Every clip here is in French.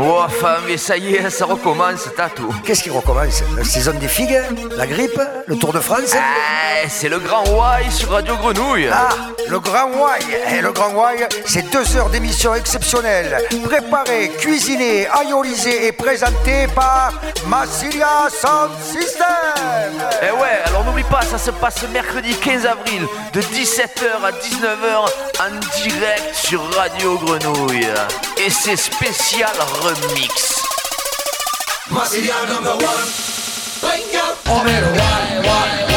Oh, mais ça y est, ça recommence, Tatou. Qu'est-ce qui recommence? La saison des figues La grippe Le Tour de France? Ah, c'est le grand Y sur Radio Grenouille. Ah, le Grand Y Et le Grand Y, c'est deux heures d'émission exceptionnelle, préparée, cuisinée, aïolisée et présentée par Massilia Sound System Eh ouais, alors n'oublie pas, ça se passe mercredi 15 avril de 17h à 19h en direct sur Radio Grenouille. Et c'est spécial remix. Massilia number one. Wake up. Ça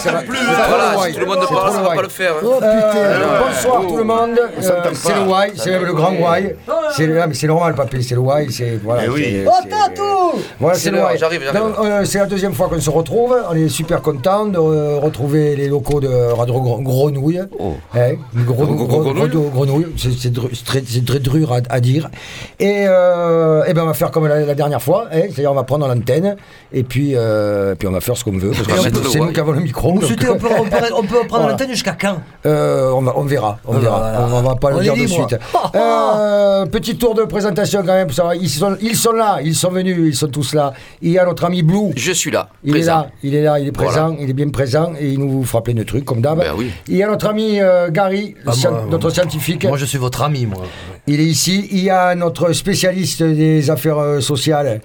Ça va- Voilà, c'est si tout le monde c'est parle, ça le va pas le faire. hein. Euh, bonsoir tout le monde. Euh, c'est le Y, c'est le grand Y. C'est le- mais c'est normal, papy, c'est le Y. C'est voilà. Eh oui. c'est- Oh, c'est- Voilà, c'est C'est le l'heure, Y. j'arrive, euh, c'est la deuxième fois qu'on se retrouve. On est super content de retrouver les locaux de Radio Grenouille. Hein, Grenouille Grenouille. C'est très, dur à, dire. Et, eh ben, on va faire comme la, dernière fois. hein, C'est-à-dire, on va prendre l'antenne et puis, puis on va faire ce qu'on veut. Parce que c'est- nous qui avons le micro. Donc, C'était, on, peut, on, peut, on peut prendre Voilà. l'antenne jusqu'à quand euh, on, va, on verra, on verra. voilà. On, on va pas On le dire de libre. suite. Euh, petit tour de présentation quand même. Ça va. Ils sont, ils sont là, ils sont venus, ils sont tous là. Il y a notre ami Blue. Je suis là, Il présent. est là, il est là, il est présent, Voilà. il est bien présent et il nous fera plein de trucs comme d'hab. Ben oui. Il y a notre ami euh, Gary, Ah, scien- moi, notre moi, scientifique. Moi, je suis votre ami, moi. Il est ici. Il y a notre spécialiste des affaires euh, sociales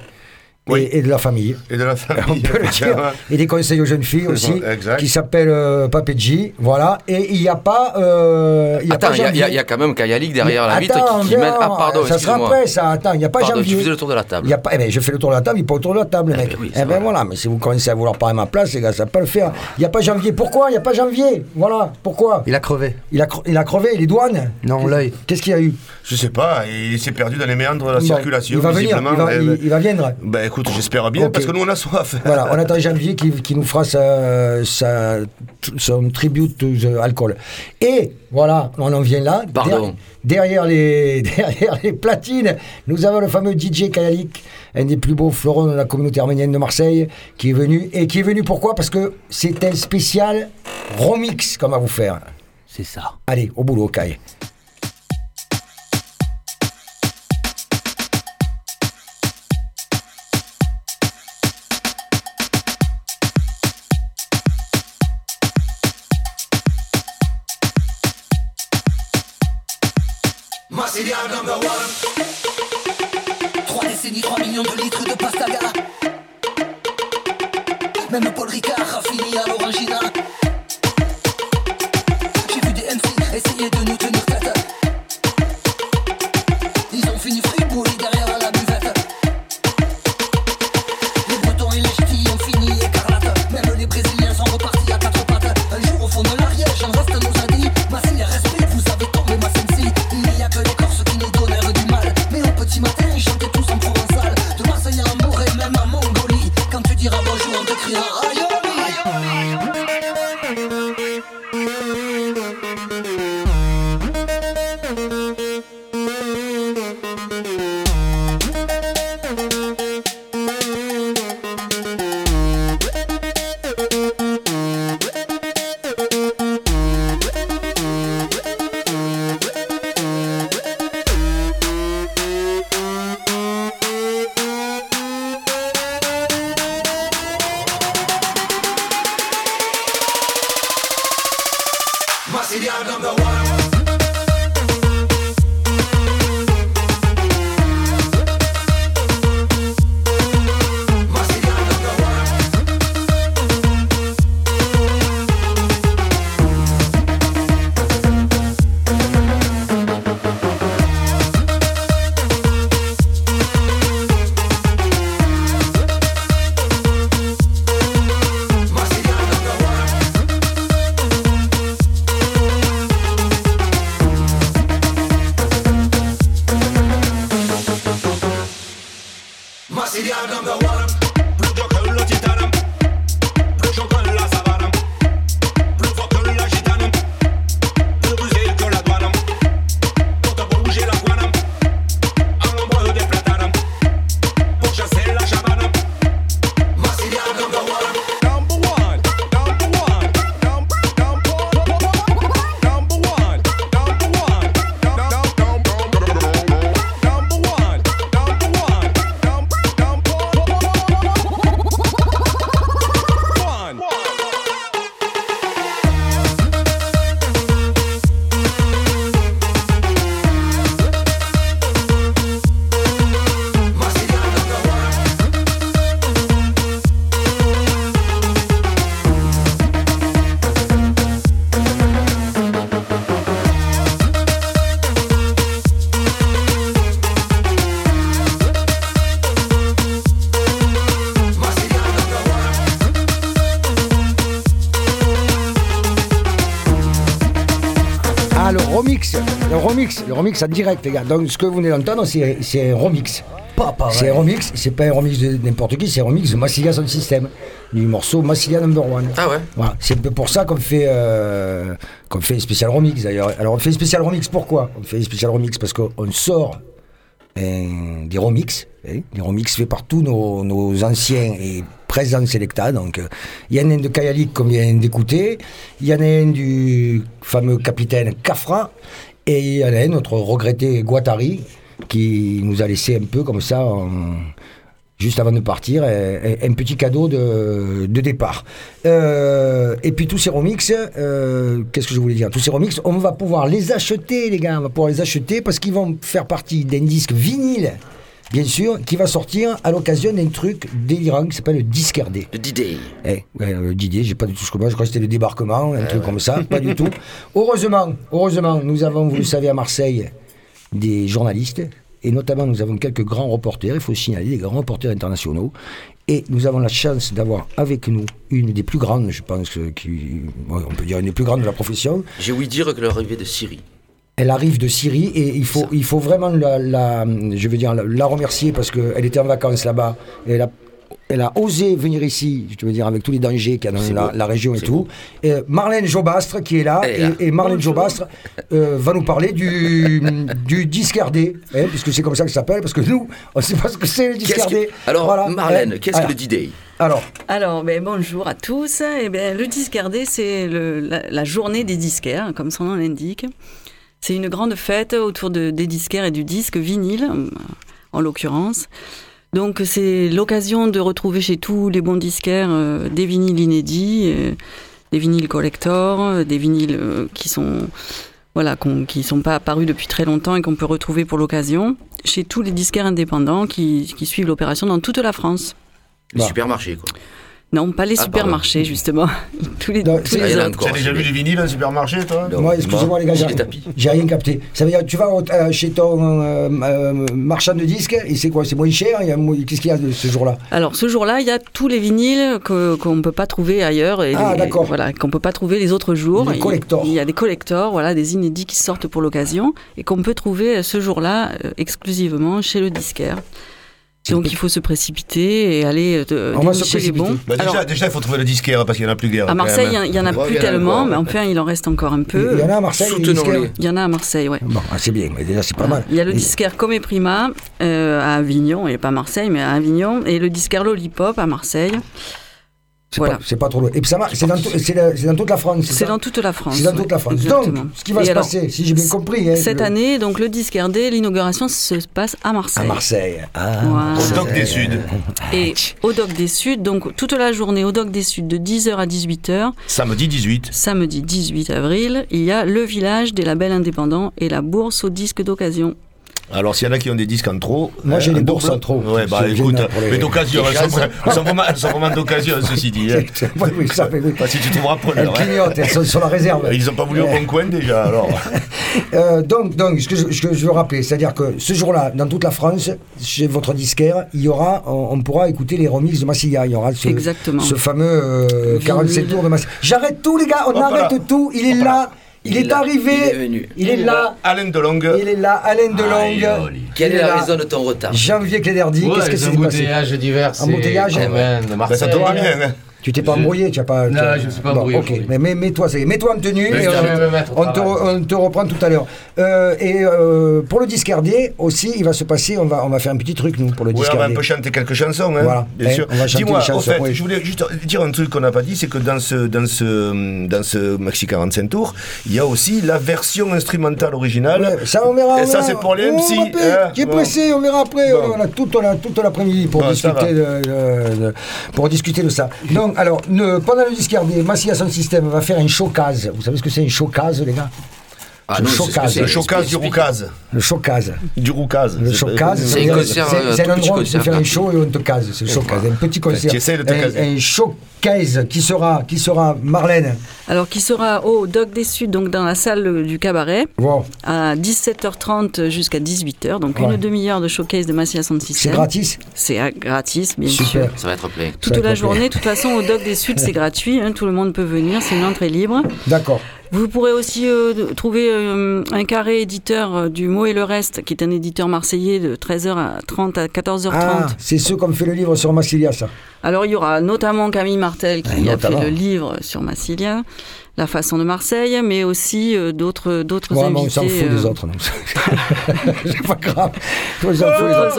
Oui. et, de la famille. Et de la On peut le dire. Et des conseils aux jeunes filles aussi, Exact. qui s'appelle euh, Papedji. Voilà. Et il n'y a pas. euh, y a Attends, pas il y, a- il y a- y quand même Kayalik derrière la vitre Attends, qui, qui mène. Ah, non, pardon, Ça sera après, ça. Attends, il n'y a pas Pardon, janvier. tu faisais le tour de la table. Il y a pas, eh ben, je fais le tour de la table, il n'est pas autour de la table, le mec. ben oui, eh ben vrai. voilà, mais si vous commencez à vouloir parler à ma place, les gars, ça peut le faire. Il n'y a pas janvier. Pourquoi? Il n'y a pas janvier Voilà, pourquoi? Il a crevé. il a, cre- il a crevé, les douanes Non, l'œil. Qu'est-ce qu'il y a eu? Je sais pas, il s'est perdu dans les méandres de la circulation. Il va venir, il va, Eh il- ben, il va venir. Écoute, j'espère bien, Ok. parce que nous on a soif. Voilà, on attend janvier qui, qui nous fera sa, sa- son tribute to the alcool. Et voilà, on en vient là. Pardon. Derrière, derrière les, derrière les platines, nous avons le fameux DJ Kayalik, un des plus beaux fleurons de la communauté arménienne de Marseille, qui est venu. Et qui est venu pourquoi? Parce que c'est un spécial remix qu'on va vous faire. C'est ça. Allez, au boulot, Kay. Millions de litres de pastaga. Même Paul remix. Le remix, le remix en direct, les gars. Donc, ce que vous venez d'entendre, c'est c'est un remix. Pas pareil. C'est un remix, c'est pas un remix de n'importe qui, c'est un remix de Massilia Son System, du morceau Massilia Number One. Ah ouais Voilà, c'est un peu pour ça qu'on fait, euh, qu'on fait un spécial remix d'ailleurs. Alors on fait un spécial remix pourquoi On fait un spécial remix? Parce qu'on sort un- des remix, hein, des remix faits par tous nos, nos anciens et présents Selecta. Donc euh, il y en a un de Kayalik qu'on vient d'écouter, il y en a un du fameux capitaine Kafra et il y en a un notre regretté Guattari qui nous a laissé un peu comme ça. en- juste avant de partir, un, petit cadeau de, de départ. Euh, et puis tous ces remix, euh, qu'est-ce que je voulais dire? Tous ces remix, on va pouvoir les acheter, les gars, on va pouvoir les acheter parce qu'ils vont faire partie d'un disque vinyle, bien sûr, qui va sortir à l'occasion d'un truc délirant qui s'appelle le disque RD. Le D-Day. Eh, ouais, euh, Didier, j'ai pas du tout ce que moi, je crois que c'était le débarquement, un truc comme ça, pas du tout. Heureusement, heureusement, nous avons, vous le savez, à Marseille, des journalistes, et notamment nous avons quelques grands reporters, il faut signaler, des grands reporters internationaux, et nous avons la chance d'avoir avec nous une des plus grandes, je pense, qui, on peut dire une des plus grandes de la profession, J'ai ouï dire que l'arrivée de Syrie. elle arrive de Syrie et il faut, il faut vraiment la, la- je veux dire, la, la remercier parce qu'elle était en vacances là-bas. et Elle a, elle a osé venir ici, je veux dire, avec tous les dangers qu'il y a dans la, région et tout. Et Marlène Jobastre qui est là, Elle est là. et, et Marlène Jobastre euh, va nous parler du, du disque RD, hein, puisque c'est comme ça que ça s'appelle, parce que nous, on ne sait pas ce que c'est le disque Qu'est-ce que- RD. Alors, Voilà. Marlène, Hein, qu'est-ce que le D-Day? Alors, Alors, ben, bonjour à tous. Eh ben, le discardé, c'est la, la journée des disquaires, comme son nom l'indique. C'est une grande fête autour de, des disquaires et du disque vinyle, euh, en l'occurrence. Donc, c'est l'occasion de retrouver chez tous les bons disquaires euh, des vinyles inédits, euh, des vinyles collector, euh, des vinyles euh, qui sont voilà, qui sont pas apparus depuis très longtemps et qu'on peut retrouver pour l'occasion chez tous les disquaires indépendants qui, qui suivent l'opération dans toute la France. Le Bah. supermarché, quoi. Non, pas les Ah, supermarchés, justement. tous les, Non, tous les autres. Tu as déjà vu les vinyles en supermarché, toi Non. moi, excusez-moi les gars, J'ai rien capté. Ça veut dire, tu vas au- euh, chez ton euh, euh, marchand de disques, et c'est quoi C'est moins cher il y a mo- Qu'est-ce qu'il y a de ce jour-là? Alors, ce jour-là, il y a tous les vinyles qu'on ne peut pas trouver ailleurs. Et Ah, d'accord. Voilà, qu'on ne peut pas trouver les autres jours. Les Il- collectors. Il y a des collectors, voilà, des inédits qui sortent pour l'occasion et qu'on peut trouver ce jour-là euh, exclusivement chez le disquaire. Donc, il faut se précipiter et aller euh, On va se dénicher les bons. Bah, déjà, Alors, déjà, il faut trouver le disquaire parce qu'il n'y en a plus guère. à Marseille, il même. y en- a Ouais, plus a tellement, encore, mais enfin, il en reste encore un peu. Il y en a à Marseille Soutenons-les. Il y en a à Marseille, ouais. Bon, ah, c'est bien, mais déjà c'est pas mal. Il y a le disquaire Come Prima euh, à Avignon, et pas Marseille, mais à Avignon, et le disquaire Lollipop à Marseille. C'est Voilà. pas, trop loin. Et puis ça marche, c'est dans, toute la France. C'est dans toute la France. C'est dans toute la France. exactement. Donc, ce qui va Et se alors, passer, si j'ai bien compris. hein, Cette le- année, donc le disque RD, l'inauguration se passe à À Marseille. Marseille. Ah, Voilà. Au Doc des Suds. Et au Doc des Suds, donc toute la journée au Doc des Suds de 10h à 18h, Samedi 18. samedi 18 avril, il y a le village des labels indépendants et la bourse aux disques d'occasion. Alors, s'il y en a qui ont des disques en trop. Moi, euh, j'ai les un bourses en trop. Ouais, bah écoute, mais d'occasion, les elles sont, elles vraiment, elles d'occasion, ceci dit. hein. oui, oui, ça fait. oui. Si tu trouveras Elles preneur. hein. clignotent, elles sont sur la réserve. Ils n'ont pas voulu au bon coin déjà, alors. Euh, donc, donc, ce que je, veux rappeler, c'est-à-dire que ce jour-là, dans toute la France, chez votre disquaire, il y aura, on, pourra écouter les remixes de Massilia. Il y aura ce, Exactement. ce fameux euh, 47 Vinyle. tours de Massilia. J'arrête tout, les gars, on arrête tout. Il est là, il, est, là, arrivé, il est venu. il est là, Alain Delongue. il est là, Alain Aïe, Delongue. oli. Quelle est est la là. raison de ton retard? Janvier Cléderdi, Ouais, qu'est-ce que c'est passé? embouteillages divers, de Bah, Marseille. ça tombe bien. Tu t'es pas embrouillé, tu as pas. Non, as- je me suis pas Bon, embrouillé Ok, mais, mais mets-toi, mets-toi en tenue Mais et on, te, on te reprend tout à l'heure. Euh, et euh, pour le RD aussi, il va se passer, on va, on va faire un petit truc nous pour le Ouais, disque on va un peu chanter quelques chansons, hein, Voilà. bien Eh, sûr. on va chanter Dis-moi, au fait, oui. je voulais juste dire un truc qu'on n'a pas dit, c'est que dans ce, dans ce, dans ce Maxi 45 tours, il y a aussi la version instrumentale originale. Ouais, ça on verra. Et on ça, c'est pour les On MC, hein, Qui est bon. pressé, on verra après. Bon. On a toute, la- toute l'après-midi pour discuter de, de- de- pour discuter de ça. Donc, alors, pendant le disque RD, Massia Sound System va faire un showcase. Vous savez ce que c'est un showcase, les gars? Ah Le chocage. Le chocase du roucase. Le showcase. Du roucase. Le showcase, c'est un un petit endroit où tu concert fais un show et on te case. C'est le showcase, un petit concert. tu essaies de te caser. un showcase qui sera, qui sera Marlène. Alors, qui sera au Doc des Suds, donc dans la salle du cabaret, Wow. à 17h30 jusqu'à 18h, donc Ouais. une demi-heure de showcase de Massia Sound C'est System. gratis. C'est euh, gratis, bien sûr. Ça va être plein. Toute la journée, de toute façon, au Doc des Suds, c'est gratuit, hein, tout le monde peut venir, c'est une entrée libre. D'accord. Vous pourrez aussi euh, trouver euh, un carré éditeur euh, du Mot et le Reste, qui est un éditeur marseillais de 13h30 à 14h30. Ah, c'est ceux qui ont fait le livre sur Massilia, ça. Alors il y aura notamment Camille Martel qui Ouais, a fait le livre sur Massilia, La façon de Marseille, mais aussi euh, d'autres d'autres Ouais, mais on invités. s'en fout euh, des autres, nous. c'est pas grave. On fout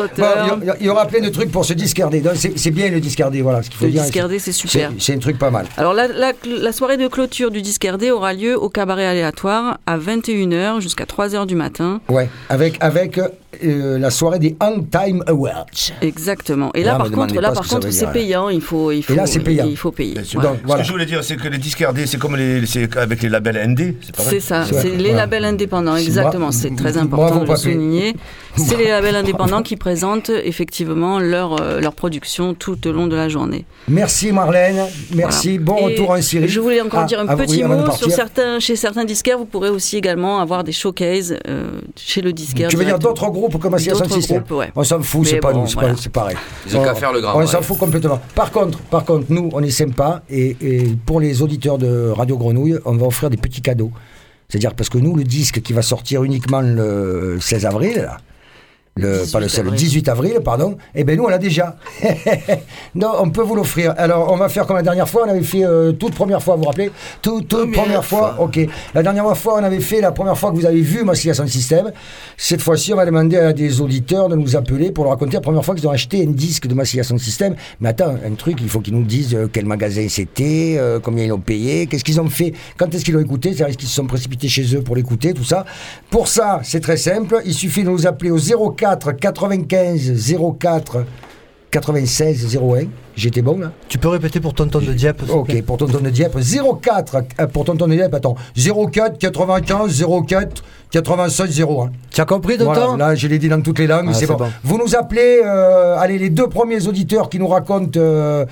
autres. Bon, il y aura plein de trucs pour se discarder. C'est bien le discarder, voilà. Ce qu'il faut Le dire. discardé, c'est super. C'est un truc pas mal. Alors la, la- la soirée de clôture du Discardé aura lieu au cabaret aléatoire à 21h jusqu'à 3h du matin. Ouais, avec, avec euh, la soirée des Hang Time Awards. Exactement. Et Là, là, par contre, là, par contre, c'est là. payant. Il faut, il faut, là, c'est payant. Il faut payer. Voilà. Ce que je voulais dire, c'est que les discardés, c'est comme les, c'est avec les labels ND, c'est ça, C'est les Voilà. labels indépendants, exactement. C'est très important de le souligner. C'est les labels indépendants qui présentent effectivement leur, euh, leur production tout au long de la journée. Merci Marlène, merci. Bon Et retour en Syrie. Je voulais encore Ah, dire un ah, petit mot sur certains, chez certains disquaires. Vous pourrez aussi également avoir des showcases euh, chez le disquaire. Tu veux dire d'autres groupes comme Association D'autres System groupes, ouais. On s'en fout, c'est pas bon, nous, c'est voilà. pas- c'est pareil. Ils ont qu'à faire le grand On s'en fout complètement. Par contre, par contre, nous, on est sympa et, et pour les auditeurs de Radio Grenouille, on va offrir des petits cadeaux. C'est-à-dire parce que nous, le disque qui va sortir uniquement le 16 avril, là, le, 18 pas le 16, le avril. 18 avril, pardon, eh bien nous, on l'a déjà. non, on peut vous l'offrir. Alors, on va faire comme la dernière fois, on avait fait euh, toute première fois, vous vous rappelez? Toute, toute première, fois, ok. La dernière fois, on avait fait la première fois que vous avez vu Massilia Sound System. Cette fois-ci, on va demander à des auditeurs de nous appeler pour leur raconter la première fois qu'ils ont acheté un disque de Massilia Sound System. Mais attends, un truc, il faut qu'ils nous disent euh, quel magasin c'était, euh, combien ils ont payé, qu'est-ce qu'ils ont fait, quand est-ce qu'ils l'ont écouté, c'est-à-dire est-ce qu'ils se sont précipités chez eux pour l'écouter, tout ça. Pour ça, c'est très simple, il suffit de nous appeler au 04 95 04 96 01. J'étais bon là Tu peux répéter pour tonton de Dieppe Ok, pour tonton de Dieppe, 04, euh, pour tonton de Dieppe, attends, 04 95 04 96 01. Tu as compris, tonton? Voilà, là, je l'ai dit dans toutes les langues, Ah, c'est bon. bon. Vous nous appelez, euh, allez, les deux premiers auditeurs qui nous racontent, euh,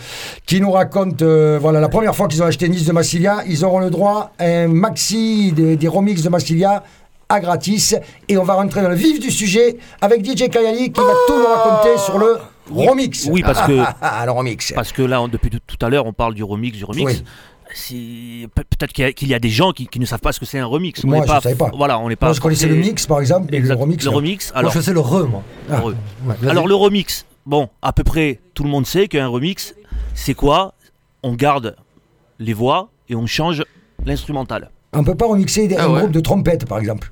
qui nous racontent, voilà, la première fois qu'ils ont acheté Nice de Massilia, ils auront le droit à un maxi des, des remix de Massilia à gratis. Et on va rentrer dans le vif du sujet avec DJ Kayali qui va tout nous raconter sur le remix. Oui, parce que- le remix. Parce que là, on- depuis tout- à l'heure, on parle du remix, du remix. Oui. Peut-être qu'il y, a- des gens qui, qui ne savent pas ce que c'est un remix. Moi, je savais pas. Voilà, on n'est pas. Moi, je connaissais le mix, par exemple, mais le remix. Le non. remix. Moi, Alors, je faisais le re, moi. Ah. Ouais, alors le remix. Bon, à peu près tout le monde sait qu'un remix, c'est quoi? On garde les voix et on change l'instrumental. On peut pas remixer des- Ah un ouais. groupe de trompettes, par exemple.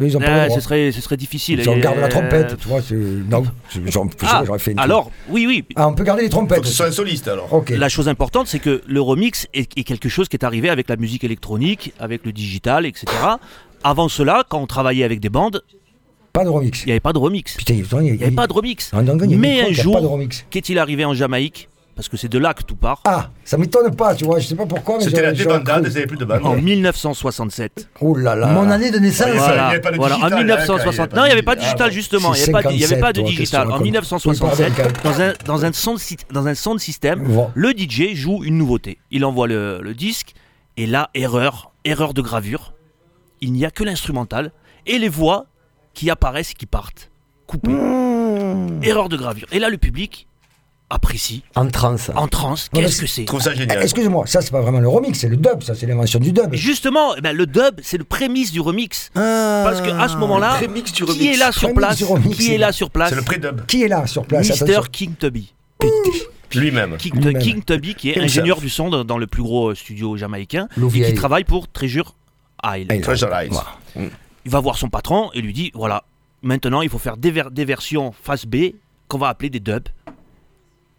Eux, Ils ont pas Ah, droit. ce serait, ce serait difficile. Ils ont Et, gardé la euh, trompette, tu vois. c'est- Non, c'est- j'en- je sais Ah, pas, j'aurais fait une alors, oui, oui. Ah, on peut garder les Faut trompettes. que ce soit un soliste alors. Ok. La chose importante, c'est que le remix est, est quelque chose qui est arrivé avec la musique électronique, avec le digital, etc. Avant cela, quand on travaillait avec des bandes, Pas de remix. il n'y avait pas de remix. Putain, il y a- il y Il n'y avait pas de remix. Non, non, il y a Mais un trucs, il y a jour, pas de remix. qu'est-il arrivé en Jamaïque? Parce que c'est de là que tout part. Ah, ça m'étonne pas, tu vois. Je sais pas pourquoi, mais C'était la débandade, ils n'avaient plus de bande. En 1967. Oh là là. Mon année de naissance. Ouais, Voilà, il y avait pas de voilà. digital, en hein, 1960. quand non, il n'y avait il y pas avait de pas- digital Ah, justement. Il n'y avait, pas de- il y avait pas de 57, toi, digital. En tu 1967, racontes dans un, dans, un son, sy- dans un sound system, Bon. le DJ joue une nouveauté. Il envoie le, le disque et là, erreur, erreur de gravure. Il n'y a que l'instrumental et les voix qui apparaissent et qui partent. Coupées. Mmh. Erreur de gravure. Et là, le public apprécie, En transe. en transe. Ouais, Qu'est-ce que c'est Je trouve ça génial. Excusez-moi, ça, c'est pas vraiment le remix, c'est le dub, ça, c'est l'invention du dub. Et Justement, eh ben, le dub, c'est le prémisse du remix. Ah. Parce qu'à ce moment-là, qui remix. est là sur place remix, Qui c'est est là sur place C'est le pré-dub. Qui est là sur place Mister Attention. King Tubby. Lui-même. King, Lui-même. King Tubby, qui est Himself. ingénieur du son dans, le plus gros studio jamaïcain et qui travaille pour Treasure. Voilà. Il va voir son patron et lui dit voilà, maintenant il faut faire des, ver- des versions face B qu'on va appeler des dubs.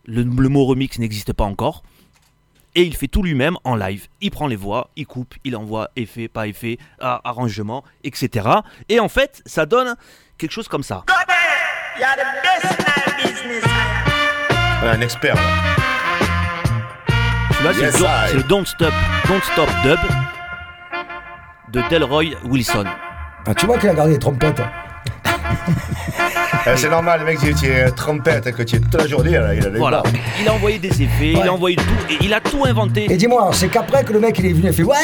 Le, le mot remix n'existe pas encore. Et il fait tout lui-même en live. Il prend les voix, il coupe, il envoie effet, pas effet, arrangement, etc. Et en fait, ça donne quelque chose comme ça. Ouais, Un expert. là. Celui-là, c'est Yes, le Don't- I. c'est le Don't Stop, Don't Stop Dub de Delroy Wilson. Ah, tu vois qu'il a gardé les trompettes. Eh, C'est normal, le mec, tu tu es trompette, que tu es toute la journée, là, il a Voilà. Il a envoyé des effets, il a envoyé tout, et il a tout inventé. Et dis-moi, c'est qu'après que le mec il est venu et fait Ouais,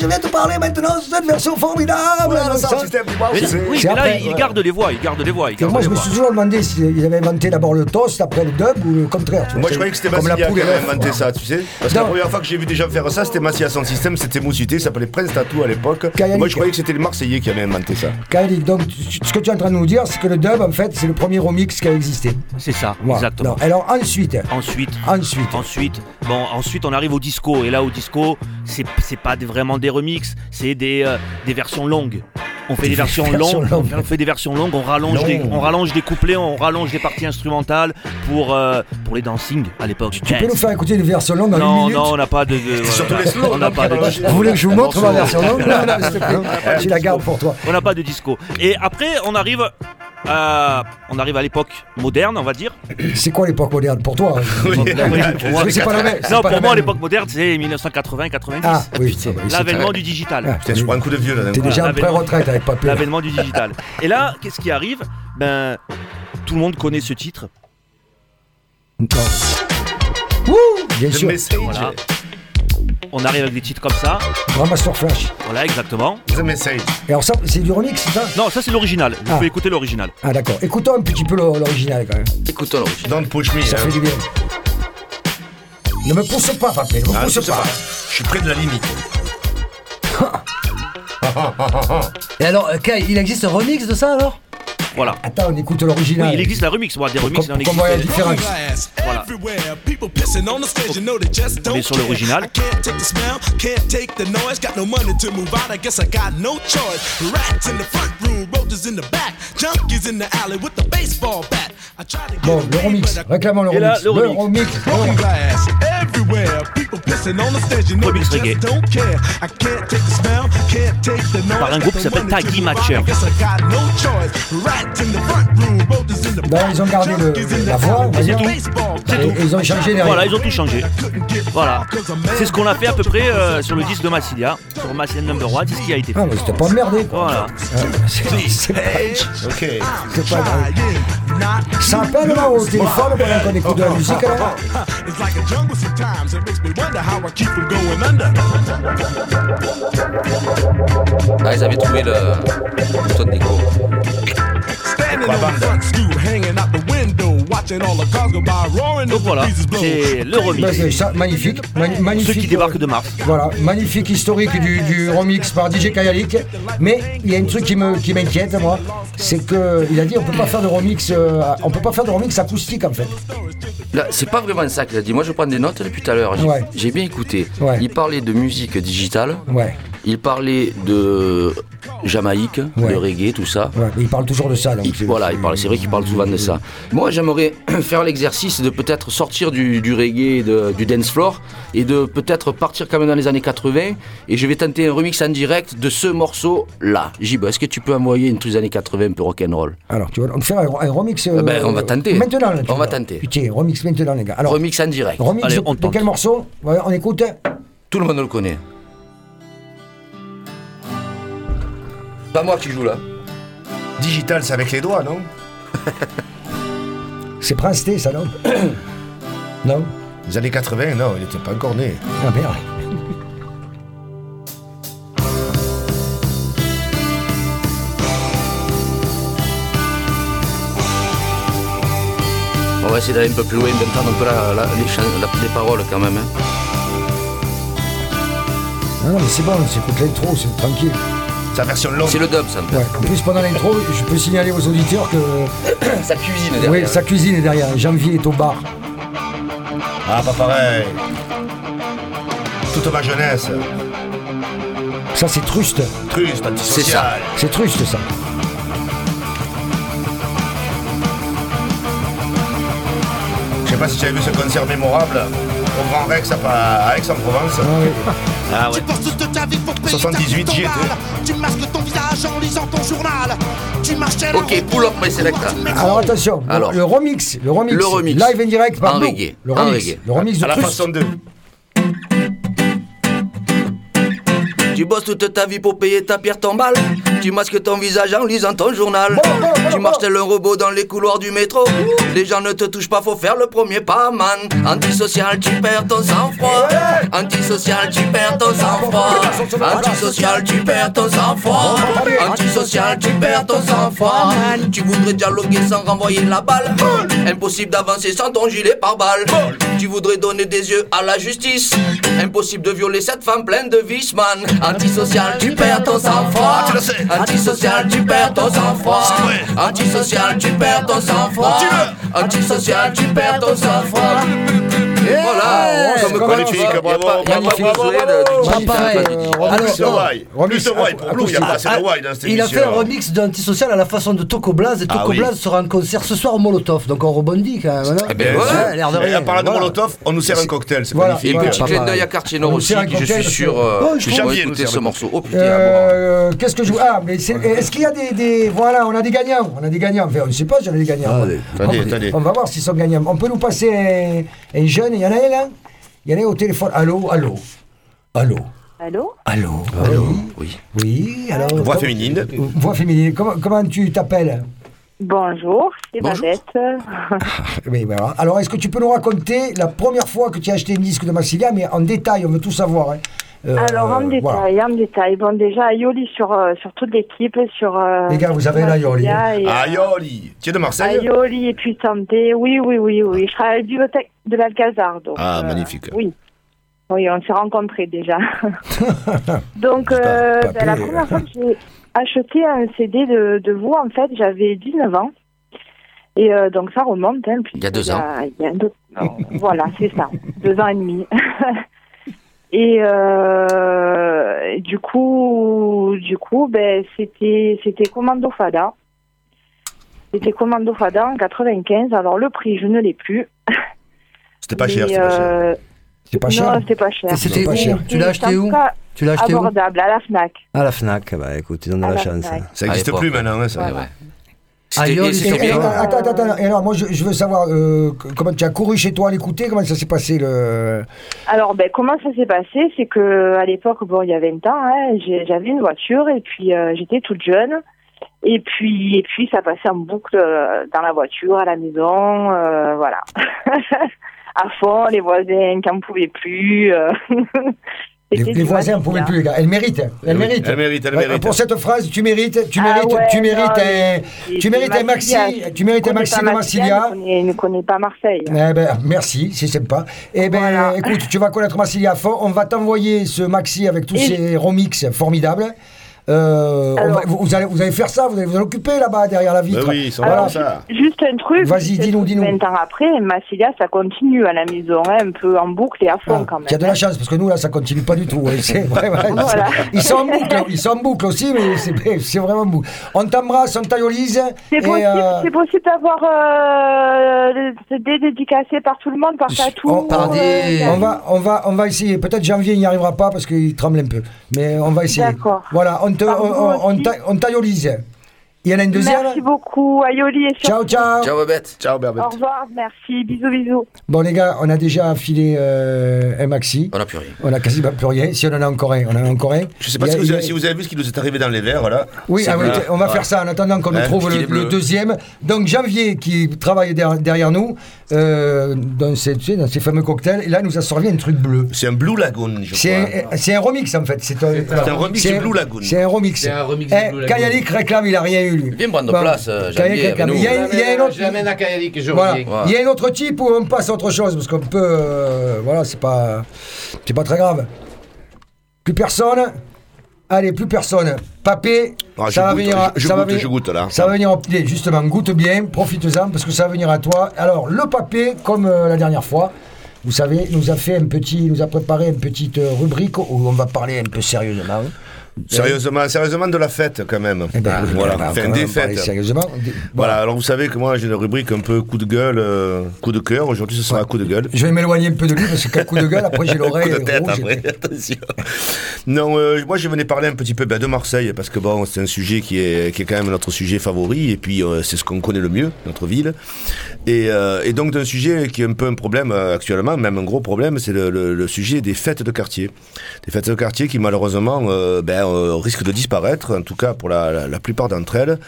je viens te parler maintenant de cette version formidable Ouais, c'est- oui, c'est mais là, après, il ouais. garde les voix, il garde les voix. Il garde moi, les je me suis toujours demandé s'ils avaient inventé d'abord le toast, après le dub ou le contraire. Moi, je croyais que c'était poule qui avait inventé ça, tu sais. Parce que la première fois que j'ai vu des gens faire ça, c'était Massia son système, c'était Moussité, ça s'appelait Prince Tattoo à l'époque. Moi, je croyais que c'était les Marseillais qui avaient inventé ça. Donc ce que tu es en train de nous dire, c'est que le dub, en fait, c'est le premier remix qui a existé. C'est ça, Voilà. exactement. Non, Alors ensuite, Ensuite, ensuite, Ensuite, bon, ensuite on arrive au disco et là au disco, c'est pas vraiment des remixes, c'est des, euh, des versions longues. On fait des, versions, versions longues, longues. on fait des versions longues, on rallonge, des, Longues. on rallonge des couplets, on rallonge des parties instrumentales pour, euh, pour les dancing à l'époque. tu peux nous faire écouter une version longue une Non, minute non, on n'a pas de. de- voilà. surtout les slows, on n'a pas de disco. Vous voulez que je vous montre ma version longue Non, non, s'il te. Tu la gardes pour toi. On n'a pas de disco. Et après, on arrive. à- on arrive à l'époque moderne, on va dire. C'est quoi l'époque moderne pour toi Pour c'est pas la même. c'est Non, pas pour la moi, l'époque moderne, c'est 1980-90. Ah, oui, c'est vrai. c'est L'avènement du digital. Ah, Putain, je prends un coup de vieux là. T'es déjà en l'avènement- l'avènement du digital. Et là, qu'est-ce qui arrive? Ben, tout le monde connaît ce titre. Non. Wouh Bien The sûr, Message. Voilà. On arrive avec des titres comme ça. Grand Master Flash. Voilà, exactement. The Message. Et alors ça, c'est du remix, c'est ça? Non, ça c'est l'original. Vous Ah. pouvez écouter l'original. Ah d'accord. Écoutons un petit peu l'o- l'original quand même. Écoutons l'origine. Don't push me. Ça hein. fait du bien. Ne me pousse pas, papé, ne me Ah, pousse je sais pas. pas. Je suis près de la limite. Et alors, euh, Kai, il existe un remix de ça alors? Voilà. Attends, on écoute Oui, l'original. il existe la remix. Moi, des Pour- remix, il en la existe. différence. Voilà. On est sur l'original. Bon, le remix. Réclamons le Et là, remix. le remix. remix. Remix reggae. Par un groupe qui s'appelle Taggy Matcher. Non, ils ont gardé le- la voix, on va dire. Et, et ils ont changé derrière. Voilà, ils ont tout changé. Voilà. C'est ce qu'on a fait à peu près euh, sur le disque de Massilia, sur Massilia Number One, c'est ce qui a été fait. Ah, mais c'était pas emmerdé, quoi. Voilà. Ah, c'est- pas, Ok. c'est pas grave. Ça appelle là au téléphone pendant qu'on écoute de la musique là Ah, ils avaient trouvé le le. Donc voilà, c'est le Bah, remix. c'est ça, magnifique, magnifique. Ceux qui débarquent de Mars. Voilà, magnifique historique du, du remix par DJ Kayalik. Mais il y a un truc qui me qui m'inquiète moi, c'est que il a dit on peut pas faire de remix, euh, on peut pas faire de remix acoustique en fait. Là, c'est pas vraiment ça qu'il a dit. Moi, je prends des notes depuis tout à l'heure. J'ai Ouais. j'ai bien écouté. Ouais. Il parlait de musique digitale. Ouais, Il parlait de Jamaïque, Ouais. de reggae, tout ça. ouais, il parle toujours de ça. Donc Il- voilà, il parle, c'est vrai qu'il parle souvent de ça. Moi, j'aimerais faire l'exercice de peut-être sortir du, du reggae, de- du dance floor, et de peut-être partir quand même dans les années 80. Et je vais tenter un remix en direct de ce morceau-là. Jibo, est-ce que tu peux envoyer une truc des années 80 un peu rock'n'roll? Alors tu vas on faire un, un remix. euh, Ah ben, on va tenter. Maintenant, là, On va tenter. Putain, remix maintenant les gars. Alors Remix en direct. remix Allez, on de tente. quel morceau? Ouais, On écoute. Tout le monde le connaît. Pas moi qui joue là. Digital, c'est avec les doigts, non C'est Prince T, ça non Non Les années 80, non, il n'était pas encore né. Ah merde. On va essayer d'aller un peu plus loin, d'entendre un peu la- la- les, la- les paroles quand même. hein. Non, non, mais c'est bon, j'écoute l'intro, c'est tranquille. Sa version longue. C'est le dub, ça. Ouais. En plus, pendant l'intro, je peux signaler aux auditeurs que Sa cuisine derrière. oui, sa cuisine est derrière. Janvier est au bar. Ah, pas pareil. Toute ma jeunesse. Ça, c'est Truste. Trust, antisocial. C'est Truste, ça. Je sais pas si tu avais vu ce concert mémorable au Grand Rex à, Aix-en-Provence. Ah, oui. Ah ouais. Tu penses toute ta vie pour payer 78, ta j'y étais. Tu masques ton visage en lisant ton journal. Tu marches tellement Ok, pull up my selecta. Alors attention, le- Alors. le remix, le remix, Le remix. live and direct par En nous. reggae. Le En remix, reggae. le remix de À la façon de. Tu bosses toute ta vie pour payer ta pierre tombale. Tu masques ton visage en lisant ton journal. Tu marches tel un robot dans les couloirs du métro. Les gens ne te touchent pas, faut faire le premier pas, man. Antisocial, tu perds ton sang-froid. Antisocial, tu perds ton sang-froid. Antisocial, tu perds ton sang-froid. Antisocial, tu perds ton sang-froid. Tu voudrais dialoguer sans renvoyer la balle. Impossible d'avancer sans ton gilet par balle. Tu voudrais donner des yeux à la justice. Impossible de violer cette femme pleine de vices, man. Antisocial, tu perds ton sang-froid. tu le sais. Antisocial, tu perds ton sang-froid. Antisocial, tu perds ton sang-froid. Antisocial, tu perds ton sang-froid. Voilà, ouais, comme comme quoi, magnifique, il a bravo, bravo, pareil. Remix, Plus de pour Blue, il pas assez de dans cette il fait un remix d'Antisocial à la façon de Toco Blaze et Ah Toco. Blaze sera en concert ce soir au Molotov. Donc on rebondit quand même. non Eh en parlant de Voilà. Molotov, on nous sert un cocktail, c'est magnifique. Et petit clin d'œil à Nord nous aussi, je suis sûr euh, ce morceau. Oh putain. Euh, Qu'est-ce que je Ah, mais c'est- est-ce qu'il y a des, Voilà, on a des gagnants. On a des gagnants. Enfin, on ne sait pas si on a des gagnants. Allez. Attendez, on, attendez. on va voir s'ils sont gagnants. On peut nous passer un, un jeune. Y en a un là Il y en a un au téléphone. Allô, allô. Allô. Allô Allô. Oui. Oui, alors. Voix féminine. Voix féminine. Comment, comment tu t'appelles Bonjour, c'est Bonjour. Babette. Oui, voilà. Alors, est-ce que tu peux nous raconter la première fois que tu as acheté un disque de Massilia, mais en détail, on veut tout savoir. hein. Euh, Alors en détail, voilà. en détail. Bon déjà Aioli sur euh, sur toute l'équipe, sur. euh, Les gars, vous avez sur l'Aioli, hein. Aioli. Tu es de Marseille Aioli et puis Santé. Oui, oui, oui, oui. Je travaille à la bibliothèque de l'Alcazar. donc, Ah, euh, magnifique. Oui. Oui, on s'est rencontrés déjà. donc euh, pas ben, la première fois que j'ai acheté un CD de, de vous, en fait, j'avais 19 ans. Et euh, donc ça remonte. Hein, Il y a deux ans. il y a deux- voilà, c'est ça. deux ans et demi. Et euh, du coup, du coup, ben c'était c'était Commando Fada. C'était Commando Fada en 95. Alors le prix, je ne l'ai plus. C'était pas cher, c'était pas cher. euh, C'est pas cher. Non, c'était pas cher. C'était pas cher. Tu l'as acheté où Tu l'as acheté où Abordable à la Fnac. À la Fnac. Bah écoute, ils ont de la la chance. Fnac. Ça n'existe plus maintenant, hein, ça. Ouais, ouais. Ah, et et- bien. attends, attends, attends. Et alors, moi, je, je veux savoir euh, comment tu as couru chez toi à l'écouter? Comment ça s'est passé le? Alors, ben, comment ça s'est passé? C'est que à l'époque, bon, il y a 20 ans, hein, j'ai- j'avais une voiture et puis euh, j'étais toute jeune. Et puis, et puis, ça passait en boucle euh, dans la voiture, à la maison, euh, voilà. à fond, les voisins qui n'en pouvaient plus. euh. Les, voisins ne pouvaient plus, les gars. Elle mérite. Elle Oui, mérite. elle mérite, elle mérite. Pour cette phrase, tu mérites, tu Ah mérites, ouais, tu mérites, un, c'est- tu mérites un maxi, tu mérites un maxi de Massilia. Je ne connais pas Marseille. Eh ben, merci, c'est sympa. Eh ben, Voilà. écoute, tu vas connaître Massilia à fond. On va t'envoyer ce maxi avec tous Et- ces remix formidables. Euh, Alors- va- vous, vous allez, vous allez faire ça, vous allez vous en occuper là-bas derrière la Bah vitre. oui, ils sont Voilà. comme ça. Juste un truc. Vas-y, c'est dis-nous, dis-nous. 20 ans après, Massilia, ça continue à la maison, hein, un peu en boucle et à fond Ah, quand même. Tu as de la chance parce que nous là ça continue pas du tout. ouais, c'est vrai, ouais, Voilà. c'est- Ils sont en boucle, ils sont en boucle aussi, mais c'est c'est vraiment en boucle. On t'embrasse, on taillolise. C'est et, possible, euh, c'est possible d'avoir euh, le CD dédicacé par tout le monde, par Tatou. on, par des- euh, on va, on va, on va essayer. Peut-être janvier, il n'y arrivera pas parce qu'il tremble un peu. Mais on va essayer. D'accord. Voilà, on te, on, vous on, on aussi. ta- on taillolise. Il y en a une deuxième. Merci beaucoup, Ayoli et Ciao, ciao. Ciao, Babette. Ciao, Berbet. Au revoir, merci, bisous, bisous. Bon les gars, on a déjà affilé euh, un maxi. On n'a plus rien. On a quasiment plus rien. Si on en a encore un, on en a encore un. Je sais pas si vous, a- avez, si vous avez vu ce qui nous est arrivé dans les verres, là. Oui, ah oui, on va Voilà. faire ça en attendant qu'on nous trouve le, deuxième. Donc Janvier qui travaille der- derrière nous euh, dans, ces, tu sais, dans ces fameux cocktails, et là il nous a servi un truc bleu. C'est un Blue Lagoon, je C'est crois. un, c'est un remix en fait. C'est un, un remix c'est de un- Blue Lagoon. C'est un remix. C'est un remix Eh, Blue Lagoon. Kayalik réclame, il a rien eu lui. Viens prendre Bon, place, euh, Janvier, Il y a, nous. il y a un autre. Je l'amène à Kayalik et je Voilà. reviens. Il y a un autre type où on passe à autre chose parce qu'on peut. euh, voilà, c'est pas, c'est pas très grave. Plus personne. Allez, plus personne. Papé, Ah, je ça va goûte, venir. à- je- je ça va goûte, venir- je goûte, là. Ça va venir. en- Justement, goûte bien, profites-en parce que ça va venir à toi. Alors, le papé, comme euh, la dernière fois. Vous savez, nous a fait un petit, nous a préparé une petite euh, rubrique où on va parler un peu sérieusement. Sérieusement, sérieusement de la fête, quand même. Eh ben, voilà, va enfin, quand des fêtes. Sérieusement. Voilà, alors vous savez que moi j'ai une rubrique un peu coup de gueule, euh, coup de cœur. Aujourd'hui ce sera coup de gueule. Je vais m'éloigner un peu de lui parce quel coup de gueule, après j'ai l'oreille coup de tête rouge. après, attention. Non, euh, moi je venais parler un petit peu ben, de Marseille parce que bon, c'est un sujet qui est, qui est quand même notre sujet favori et puis euh, c'est ce qu'on connaît le mieux, notre ville. Et, euh, et donc d'un sujet qui est un peu un problème euh, actuellement, même un gros problème, c'est le, sujet des fêtes de quartier. Des fêtes de quartier qui malheureusement euh, ben, risquent de disparaître, en tout cas pour la plupart d'entre elles.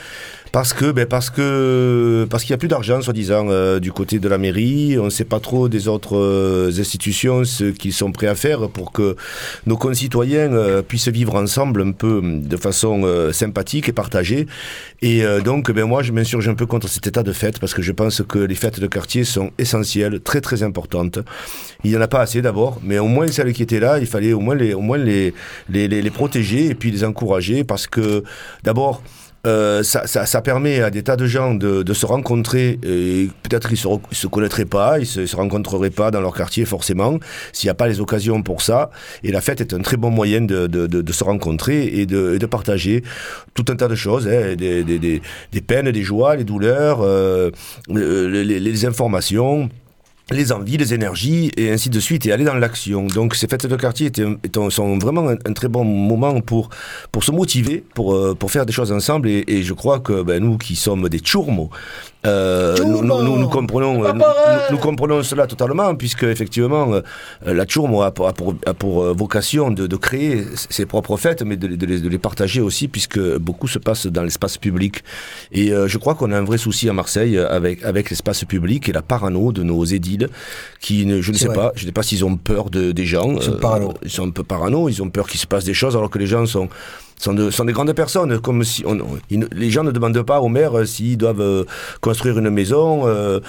Parce que, ben parce que, parce qu'il n'y a plus d'argent, soi-disant, euh, du côté de la mairie. On ne sait pas trop des autres euh, institutions ce qu'ils sont prêts à faire pour que nos concitoyens euh, puissent vivre ensemble un peu de façon euh, sympathique et partagée. Et euh, donc, ben moi, je m'insurge un peu contre cet état de fête parce que je pense que les fêtes de quartier sont essentielles, très très importantes. Il n'y en a pas assez d'abord, mais au moins celles qui étaient là, il fallait au moins les, au moins les, les, les protéger et puis les encourager parce que d'abord, euh, ça, ça, ça permet à des tas de gens de, de se rencontrer et peut-être qu'ils se, re- se connaîtraient pas, ils se, se rencontreraient pas dans leur quartier forcément, s'il n'y a pas les occasions pour ça. Et la fête est un très bon moyen de, de, de, se rencontrer et de, et de partager tout un tas de choses, hein, des, des, des, peines, des joies, les douleurs, euh, les- les informations les envies, les énergies, et ainsi de suite, et aller dans l'action. Donc ces fêtes de quartier étaient, sont vraiment un, très bon moment pour, pour se motiver, pour, euh, pour faire des choses ensemble, et, je crois que ben, nous qui sommes des tchourmos, euh, nous, nous, nous, comprenons, euh, nous, comprenons cela totalement, puisque effectivement, euh, la tchourmo a, pour- a pour, a pour euh, vocation de, de créer ses propres fêtes, mais de, de les, de les partager aussi, puisque beaucoup se passe dans l'espace public. Et euh, je crois qu'on a un vrai souci à Marseille avec, avec l'espace public et la parano de nos édiles, qui, ne, je ne sais vrai. pas, je ne sais pas s'ils ont peur de, des gens. Ils sont parano. ils sont un peu parano, ils ont peur qu'il se passe des choses, alors que les gens sont sont, de- sont des grandes personnes, comme si on, les gens ne demandent pas au maire euh, s'ils doivent euh, construire une maison, euh,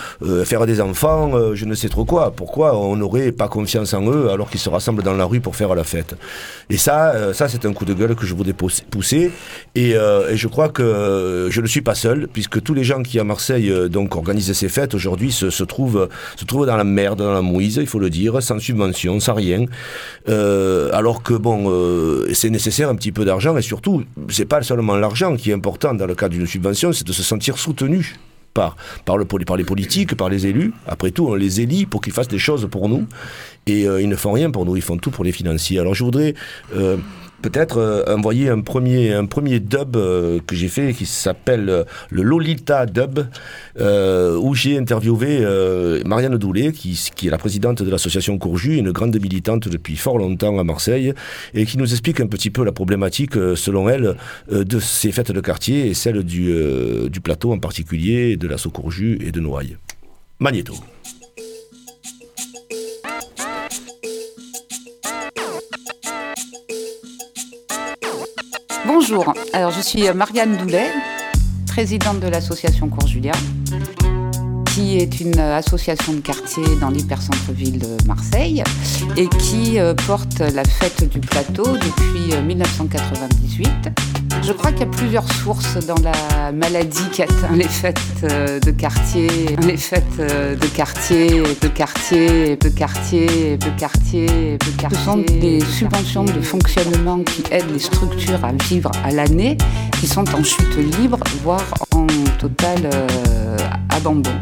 faire des enfants, je ne sais trop quoi. Pourquoi on n'aurait pas confiance en eux alors qu'ils se rassemblent dans la rue pour faire la fête? Et ça, ça c'est un coup de gueule que je voudrais pousser-. Et, et je crois que je ne suis pas seul, puisque tous les gens qui à Marseille donc organisent ces fêtes aujourd'hui se, se trouvent se trouvent dans la merde, dans la mouise, il faut le dire, sans subvention, sans rien. Euh, alors que bon, euh, c'est nécessaire un petit peu d'argent et surtout, c'est pas seulement l'argent qui est important dans le cadre d'une subvention, c'est de se sentir soutenu par, les politiques, par les élus. Après tout, on les élit pour qu'ils fassent des choses pour nous et euh, ils ne font rien pour nous, ils font tout pour les financiers. Alors je voudrais euh, peut-être euh, envoyer un premier, un premier dub euh, que j'ai fait qui s'appelle euh, le Lolita Dub, où j'ai interviewé Marianne Doulet, qui, qui est la présidente de l'association Courju, une grande militante depuis fort longtemps à Marseille, et qui nous explique un petit peu la problématique, selon elle, de ces fêtes de quartier et celle du, du plateau en particulier, de la Courju et de Noailles. Magnéto. Bonjour, alors je suis Marianne Doulet, présidente de l'association Cours Julia, qui est une association de quartier dans l'hypercentre-ville de Marseille et qui euh, porte la fête du plateau depuis euh, 1998. Je crois qu'il y a plusieurs sources dans la maladie qui atteint les fêtes euh, de quartier, les fêtes euh, de quartier, de quartier, de quartier, de quartier, de quartier. Ce sont des subventions de fonctionnement qui aident les structures à vivre à l'année, qui sont en chute libre, voire en total euh, abandon.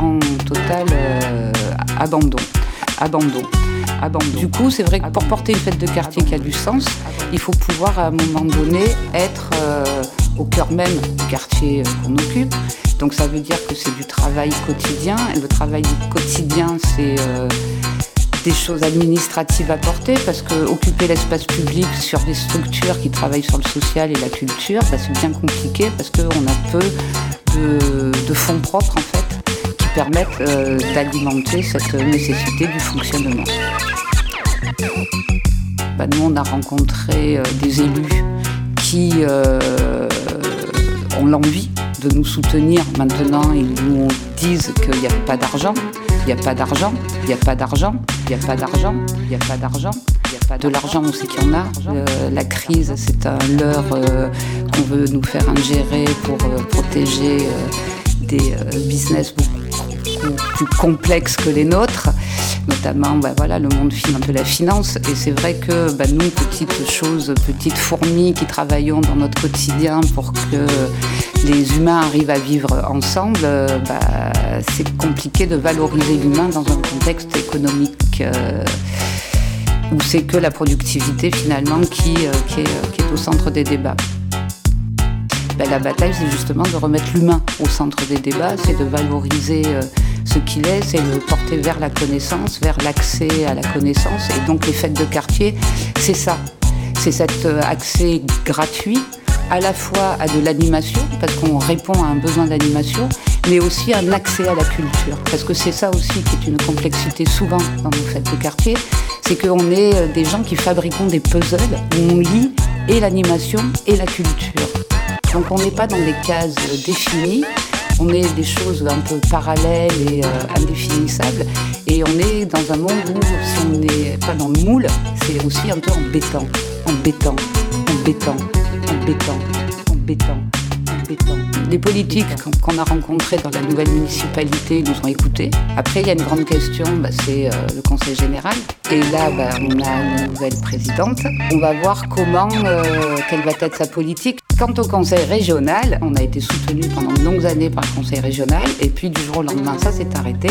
En total euh, abandon. Abandon. Abandon. Du coup, c'est vrai que pour porter une fête de quartier qui a du sens, il faut pouvoir à un moment donné être euh, au cœur même du quartier euh, qu'on occupe. Donc ça veut dire que c'est du travail quotidien. Et le travail du quotidien, c'est euh, des choses administratives à porter parce que occuper l'espace public sur des structures qui travaillent sur le social et la culture, bah, c'est bien compliqué parce qu'on a peu de, fonds propres en fait qui permettent euh, d'alimenter cette nécessité du fonctionnement. Bah, nous, on a rencontré euh, des élus qui euh, ont l'envie de nous soutenir. Maintenant, ils nous disent qu'il n'y a pas d'argent, il n'y a pas d'argent, il n'y a pas d'argent, il n'y a pas d'argent, il n'y a pas d'argent. il y a pas De l'argent, on sait qu'il y en a. Euh, la crise, c'est un leurre euh, qu'on veut nous faire ingérer pour euh, protéger des business beaucoup plus complexes que les nôtres, notamment bah, voilà, le monde de la finance. Et c'est vrai que bah, nous, petites choses, petites fourmis qui travaillons dans notre quotidien pour que les humains arrivent à vivre ensemble, bah, c'est compliqué de valoriser l'humain dans un contexte économique euh, où c'est que la productivité finalement qui, euh, est au centre des débats. Ben, la bataille, c'est justement de remettre l'humain au centre des débats, c'est de valoriser euh, ce qu'il est, c'est de porter vers la connaissance, vers l'accès à la connaissance. Et donc les fêtes de quartier, c'est ça. C'est cet euh, accès gratuit à la fois à de l'animation, parce qu'on répond à un besoin d'animation, mais aussi un accès à la culture. Parce que c'est ça aussi qui est une complexité souvent dans nos fêtes de quartier, c'est qu'on est euh, des gens qui fabriquons des puzzles où on lit et l'animation et la culture. Donc on n'est pas dans des cases euh, définies, on est des choses un peu parallèles et euh, indéfinissables. Et on est dans un monde où, si on n'est pas dans le moule, c'est aussi un peu embêtant, embêtant, embêtant, embêtant, embêtant, embêtant. Les politiques qu'on- a rencontrés dans la nouvelle municipalité nous ont écoutés. Après, il y a une grande question, bah, c'est euh, le conseil général. Et là, bah, on a une nouvelle présidente. On va voir comment, euh, quelle va être sa politique. Quant au conseil régional, on a été soutenu pendant de longues années par le conseil régional. Et puis, du jour au lendemain, ça s'est arrêté.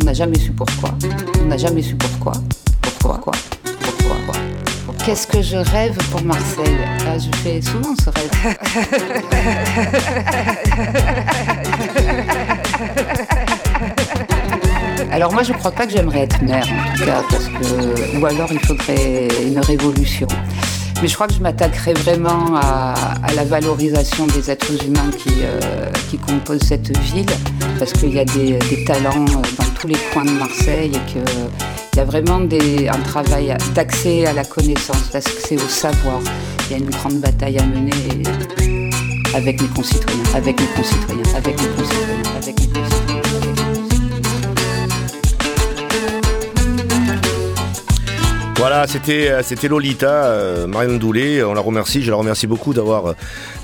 On n'a jamais su pourquoi. On n'a jamais su pourquoi. Pourquoi? quoi Pourquoi quoi Qu'est-ce que je rêve pour Marseille Ah, Je fais souvent ce rêve. Alors moi je crois pas que j'aimerais être mère en tout cas parce que ou alors il faudrait une révolution. Mais je crois que je m'attaquerais vraiment à, la valorisation des êtres humains qui, euh, qui composent cette ville parce qu'il y a des, talents euh, dans tous les coins de Marseille et qu'il y a vraiment un travail d'accès à la connaissance, d'accès au savoir. Il y a une grande bataille à mener avec mes concitoyens, avec mes concitoyens, avec mes concitoyens, avec concitoyens. Voilà, c'était euh, c'était Lolita, euh, Marianne Doulet. On la remercie. Je la remercie beaucoup d'avoir euh,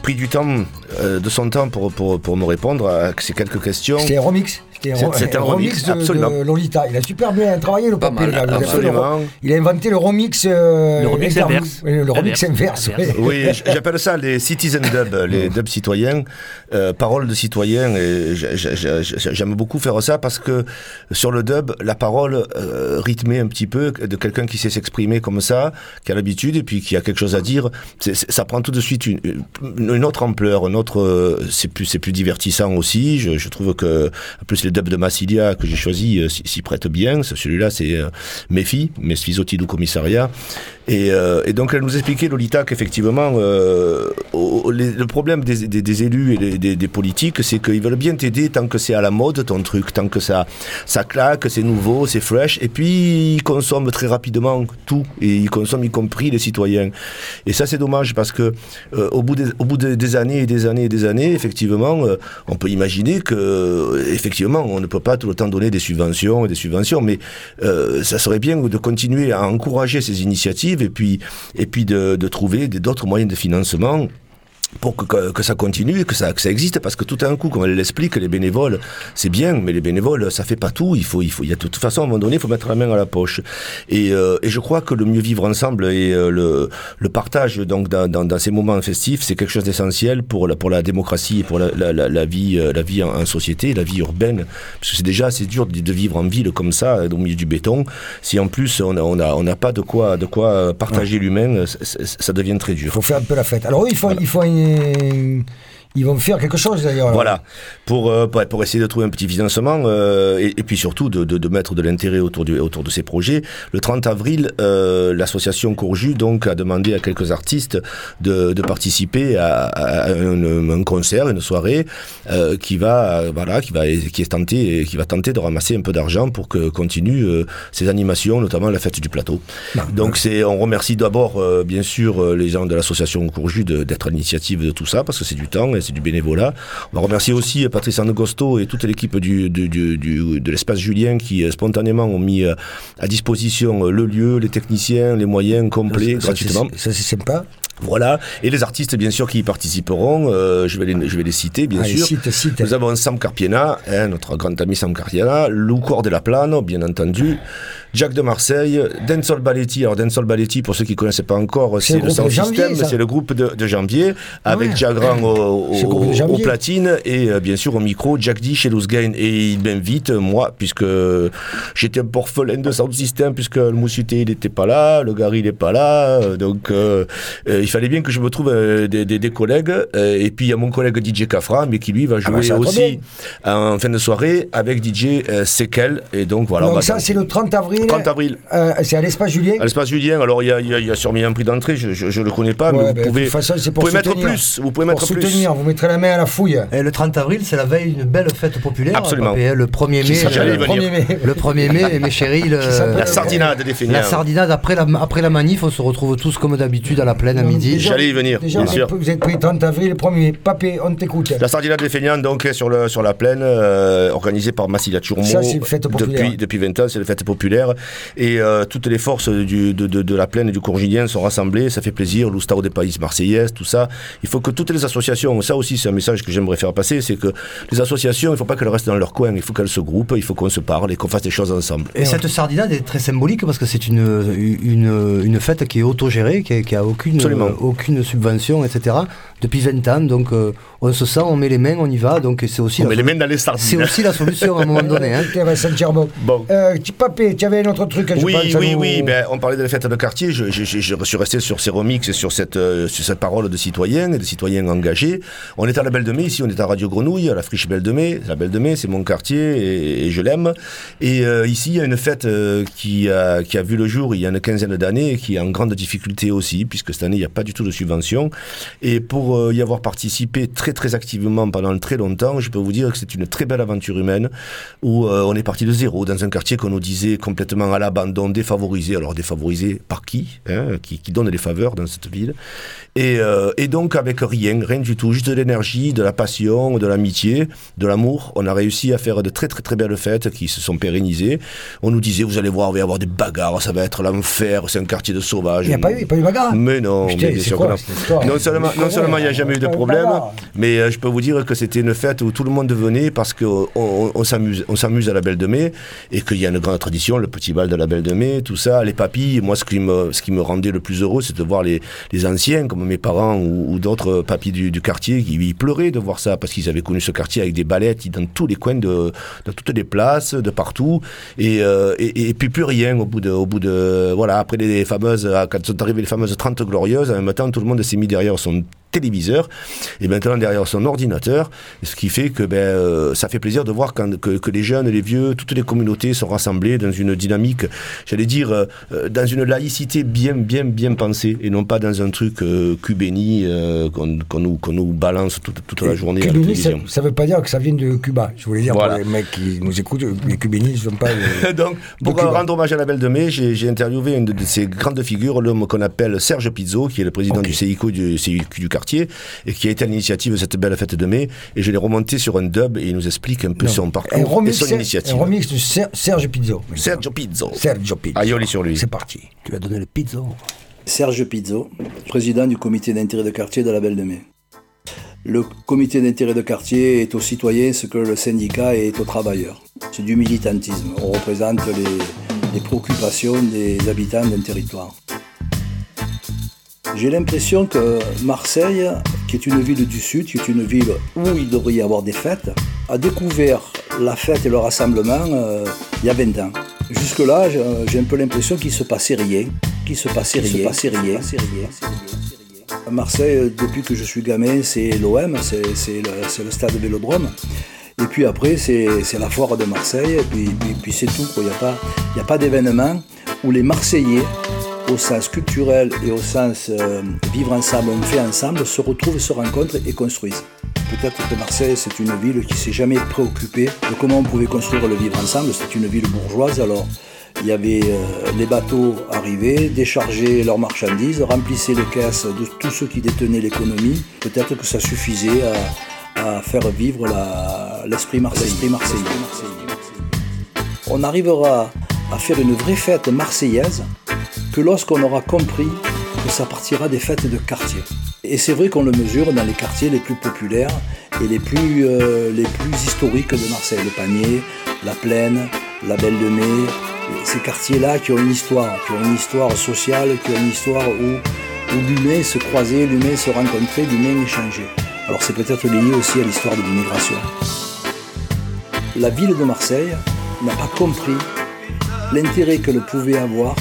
pris du temps, euh, de son temps pour, pour, pour me répondre à ces quelques questions. C'était un remix. C'était C'est- un remix, de, absolument. de Lolita. Il a super bien travaillé le papier. mal. Il a absolument. Il inventé le remix. euh, Le remix inverse. Oui, Le remix Inverse. inverse. oui. Oui, j- j'appelle ça les citizen dub, les dubs citoyens, euh, paroles de citoyens. J'aime beaucoup faire ça parce que sur le dub, la parole euh, rythmée un petit peu de quelqu'un qui sait s'exprimer comme ça, qui a l'habitude et puis qui a quelque chose à dire, ça prend tout de suite une, une autre ampleur, une autre. euh, C'est plus, c'est plus divertissant aussi. Je, je trouve que, en plus, les dubs de Massilia que j'ai choisi euh, s'y prêtent bien. Celui-là, c'est euh, Mes filles, Mes du commissariat. Et, euh, et donc elle nous expliquait, Lolita, qu'effectivement, le problème des, élus et des, politiques, c'est qu'ils veulent bien t'aider tant que c'est à la mode ton truc, tant que ça, ça claque, c'est nouveau, c'est fresh, et puis ils consomment très rapidement tout, et ils consomment y compris les citoyens. Et ça c'est dommage parce que euh, au bout, des, années et des années et des années, effectivement, on peut imaginer que euh, on ne peut pas tout le temps donner des subventions et des subventions, mais euh, ça serait bien de continuer à encourager ces initiatives et puis de, trouver d'autres moyens de financement pour que, que, que ça continue, que ça, que ça existe, parce que tout d'un coup, comme elle l'explique, les bénévoles, c'est bien, mais les bénévoles, ça fait pas tout. Il faut, il faut, il y a de toute façon, à un moment donné, il faut mettre la main à la poche. Et, euh, et je crois que le mieux vivre ensemble et euh, le, le partage, donc, dans, dans, dans ces moments festifs, c'est quelque chose d'essentiel pour la, pour la démocratie et pour la, la, la, la vie, euh, la vie en, en société, la vie urbaine. Parce que c'est déjà assez dur de, de vivre en ville comme ça, au milieu du béton. Si en plus on a, on a, on n'a pas de quoi, de quoi partager l'humain, ça, devient très dur. Il faut faire un peu la fête. Alors ils font, ils font une- thing. Ils vont faire quelque chose d'ailleurs. Voilà, pour, euh, pour, pour essayer de trouver un petit financement euh, et, et puis surtout de, de, de mettre de l'intérêt autour, du, autour de ces projets. Le 30 avril, euh, l'association Courju donc a demandé à quelques artistes de, de participer à, à un, un concert, une soirée qui va voilà qui va qui est tenté qui va tenter de ramasser un peu d'argent pour que continue euh, ces animations, notamment la fête du plateau. Donc c'est on remercie d'abord bien sûr les gens de l'association Courju d'être à l'initiative de tout ça parce que c'est du temps et c'est du bénévolat. On va remercier aussi euh, Patrice Angosto et toute l'équipe du, du, du- du- de l'espace Julien qui euh, spontanément ont mis euh, à disposition le lieu, les techniciens, les moyens complets gratuitement. Ça, c'est sympa. Voilà, et les artistes bien sûr qui y participeront, euh, je, vais les, je vais les citer bien Allez, sûr. cite, cite. Nous avons Sam Carpiena, hein, notre grand ami Sam Carpiena, Lou Cor de la Plane, bien entendu, Jack de Marseille, Densol Balletti. Alors Densol Balletti, pour ceux qui ne connaissaient pas encore, C'est le le groupe de sound Janvier, system, c'est le groupe de, de Janvier, avec Ouais. Jagran au, platine et euh, bien sûr au micro, Jack D chez Loosgain. Et il m'invite, moi, puisque j'étais un peu orphelin de sound system, puisque le Moussuté il n'était pas là, le Gary il n'est pas là, euh, donc euh, il fallait bien que je me trouve euh, des, des- des collègues. euh, et puis il y a mon collègue DJ Cafra, mais qui lui va jouer bah, trop aussi en fin de soirée avec DJ euh, Sekel. Et donc voilà. on Donc ça, c'est le 30 avril. 30 avril. Euh, c'est à l'espace Julien. À l'espace Julien, alors il y a, y a- il y a sûrement un prix d'entrée, je ne le connais pas, Ouais, mais vous ben, pouvez, façon, vous pouvez mettre plus. Vous pouvez Pour mettre plus. soutenir, vous mettrez la main à la fouille. Et le 30 avril, c'est la veille d'une belle fête populaire. Absolument. Papé, Le 1er Qui mai. le- le 1er mai. Le 1er mai, mes chéris, le- La sardinade des la sardinade après la, après la manif, on se retrouve tous comme d'habitude à la plaine à midi. J'allais y venir, Déjà, bien vous sûr. êtes- vous êtes pris 30 avril, le 1er. Papé, on t'écoute. La sardinade des Feignants, donc, est sur, le, sur la plaine, euh, organisée par Massilia Turmo. Ça, c'est une fête populaire. Depuis, depuis 20 ans, c'est une fête populaire. Et euh, toutes les forces du, de, de, de la plaine et du Courgidien sont rassemblées. Ça fait plaisir. L'Oustao des Pays Marseillaise, tout ça. Il faut que toutes les associations, ça aussi, c'est un message que j'aimerais faire passer, c'est que les associations, il ne faut pas qu'elles restent dans leur coin. Il faut qu'elles se groupent. Il faut qu'on se parle et qu'on fasse des choses ensemble. Et cette sardinade est très symbolique parce que c'est une, une, une fête qui est autogérée, qui, qui a aucune, Absolument. Aucune subvention, etc. depuis 20 ans. Donc euh, on se sent, on met les mains, on y va. Donc c'est aussi, On la met les mains dans les sardines. c'est aussi la solution à un moment donné. hein. Bon. Euh, papé, tu avais un autre truc, je Oui, pense. oui, nous- oui. Ben, on parlait de la fête de quartier. Je, je- je- je suis resté sur ces remixes et sur cette, euh, sur cette parole de citoyens et de citoyens engagés. On est à la Belle de Mai ici, on est à Radio Grenouille, à la friche Belle de Mai. La Belle de Mai, c'est mon quartier et, et je l'aime. Et euh, ici, il y a une fête euh, qui, a, qui a vu le jour il y a une quinzaine d'années et qui est en grande difficulté aussi, puisque cette année, il n'y a pas du tout de subvention. Et pour euh, y avoir participé très, très activement pendant très longtemps, je peux vous dire que c'est une très belle aventure humaine où euh, on est parti de zéro dans un quartier qu'on nous disait complètement à l'abandon, défavorisé. Alors défavorisé par qui, hein, qui Qui donne les faveurs dans cette ville et, euh, et donc avec rien, rien du tout, juste de l'énergie, de la passion, de l'amitié, de l'amour, on a réussi à faire de très très très belles fêtes qui se sont pérennisées. On nous disait, vous allez voir, il va y avoir des bagarres, ça va être l'enfer, c'est un quartier de sauvages. Il n'y a pas eu, pas eu de bagarre? Mais non, mais quoi, non. seulement, Je non seulement il n'y a jamais eu de de problème, mais euh, je peux vous dire que c'était une fête où tout le monde venait parce qu'on on, on s'amuse, on s'amuse à la Belle de Mai et qu'il y a une grande tradition, le petit bal de la Belle de Mai, tout ça, les papilles. Moi, ce qui me, ce qui me rendait le plus heureux, c'est de voir les, les anciens, comme mes parents ou, ou d'autres papis du, du quartier, qui ils pleuraient de voir ça parce qu'ils avaient connu ce quartier avec des ballettes dans tous les coins de, de toutes les places, de partout, et, euh, et, et puis plus rien au bout de, au bout de, voilà, après les fameuses, quand sont arrivées les fameuses 30 glorieuses, en même temps, tout le monde s'est mis derrière son téléviseur et maintenant derrière son ordinateur ce qui fait que ben, euh, ça fait plaisir de voir quand, que, que les jeunes les vieux toutes les communautés sont rassemblées dans une dynamique j'allais dire euh, euh, dans une laïcité bien bien bien pensée et non pas dans un truc euh, cubéni qu'on nous, balance toute, toute la journée à la Cubéni, ça, ça veut pas dire que ça vient de Cuba. Je voulais dire Voilà. pour les mecs qui nous écoutent, les cubénis ne sont pas. Donc, pour rendre hommage à la Belle de Mai, j'ai interviewé une de, ces grandes figures, l'homme qu'on appelle Serge Pizzo, qui est le président Ok. du CICO du, du quartier, et qui a été à l'initiative de cette belle fête de mai. Et je l'ai remonté sur un dub et il nous explique un peu non. son un parcours et son initiative. un remix de Ser- Serge Pizzo. Sergio Pizzo. Sergio Pizzo. Aïoli sur lui. C'est parti. Tu vas donner le pizza. Serge Pizzo, président du comité d'intérêt de quartier de la Belle de Mai. Le comité d'intérêt de quartier est aux citoyens ce que le syndicat est aux travailleurs. C'est du militantisme. On représente les, les préoccupations des habitants d'un territoire. J'ai l'impression que Marseille, qui est une ville du Sud, qui est une ville où il devrait y avoir des fêtes, a découvert la fête et le rassemblement euh, il y a 20 ans. Jusque-là, j'ai un peu l'impression qu'il se passait rien, qu'il se passait rien, passait rien. À Marseille, euh, depuis que je suis gamin, c'est l'OM, c'est le, le stade Vélodrome. Et puis après, c'est la foire de Marseille, et puis, puis, puis c'est tout. Il n'y a pas, il y a pas d'événement où les Marseillais, au sens culturel et au sens euh, vivre ensemble, on fait ensemble, se retrouvent, se rencontrent et construisent. Peut-être que Marseille, c'est une ville qui s'est jamais préoccupée de comment on pouvait construire le vivre ensemble. C'est une ville bourgeoise, alors il y avait euh, les bateaux arrivaient, déchargeaient leurs marchandises, remplissaient les caisses de tous ceux qui détenaient l'économie. Peut-être que ça suffisait à, faire vivre l'esprit marseillais. On arrivera à faire une vraie fête marseillaise que lorsqu'on aura compris que ça partira des fêtes de quartier. Et c'est vrai qu'on le mesure dans les quartiers les plus populaires et les plus, euh, les plus historiques de Marseille. Le Panier, la Plaine, la Belle de Mai, ces quartiers-là qui ont une histoire, qui ont une histoire sociale, qui ont une histoire où, où l'humain se croisait, l'humain se rencontrait, l'humain échangeait. Alors c'est peut-être lié aussi à l'histoire de l'immigration. La ville de Marseille n'a pas compris l'intérêt qu'elle pouvait avoir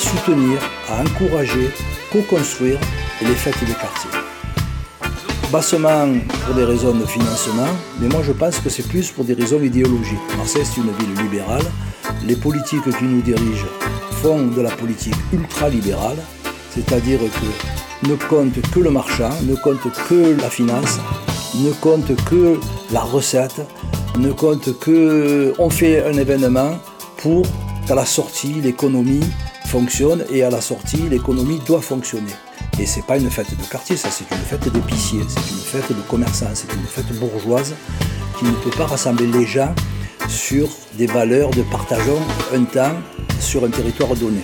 soutenir, à encourager, co-construire les fêtes de quartier. Bassement pour des raisons de financement, mais moi je pense que c'est plus pour des raisons idéologiques. Marseille c'est une ville libérale, les politiques qui nous dirigent font de la politique ultra-libérale, c'est-à-dire que ne compte que le marchand, ne compte que la finance, ne compte que la recette, ne compte que on fait un événement pour qu'à la sortie l'économie fonctionne et à la sortie l'économie doit fonctionner. Et c'est pas une fête de quartier, ça c'est une fête d'épicier, c'est une fête de commerçants, c'est une fête bourgeoise qui ne peut pas rassembler les gens sur des valeurs de partageons un temps sur un territoire donné.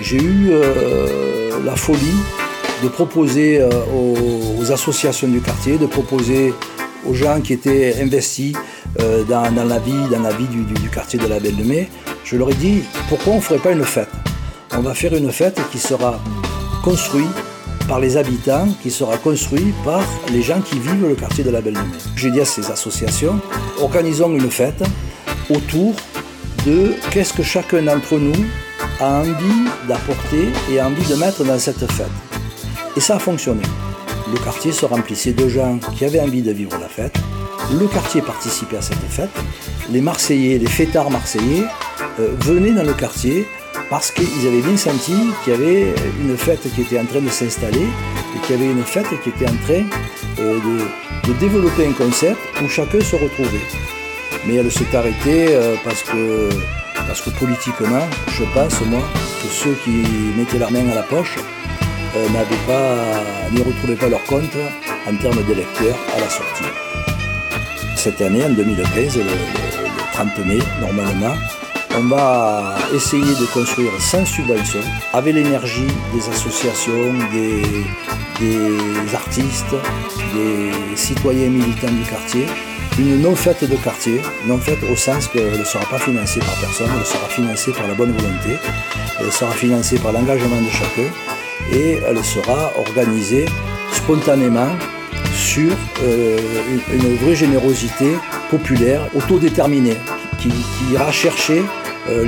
J'ai eu euh, la folie de proposer euh, aux, associations du quartier, de proposer aux gens qui étaient investis euh, dans, la vie, dans la vie du, du- du quartier de la Belle de Mai, je leur ai dit pourquoi on ne ferait pas une fête? On va faire une fête qui sera construite par les habitants, qui sera construite par les gens qui vivent le quartier de la Belle Mai. J'ai dit à ces associations, organisons une fête autour de qu'est-ce que chacun d'entre nous a envie d'apporter et a envie de mettre dans cette fête. Et ça a fonctionné. Le quartier se remplissait de gens qui avaient envie de vivre la fête. Le quartier participait à cette fête. Les Marseillais, les fêtards marseillais euh, venaient dans le quartier parce qu'ils avaient bien senti qu'il y avait une fête qui était en train de s'installer et qu'il y avait une fête qui était en train euh, de, développer un concept où chacun se retrouvait. Mais elle s'est arrêtée euh, parce que, parce que politiquement, je pense, moi, que ceux qui mettaient la main à la poche n'avaient pas, n'y retrouvaient pas leur compte en termes d'électeurs à la sortie. Cette année, en 2015, le, le- le 30 mai, normalement, on va essayer de construire sans subvention, avec l'énergie des associations, des, artistes, des citoyens militants du quartier, une non-fête de quartier, non-fête au sens qu'elle ne sera pas financée par personne, elle sera financée par la bonne volonté, elle sera financée par l'engagement de chacun et elle sera organisée spontanément sur euh, une, vraie générosité populaire, autodéterminée, qui, ira chercher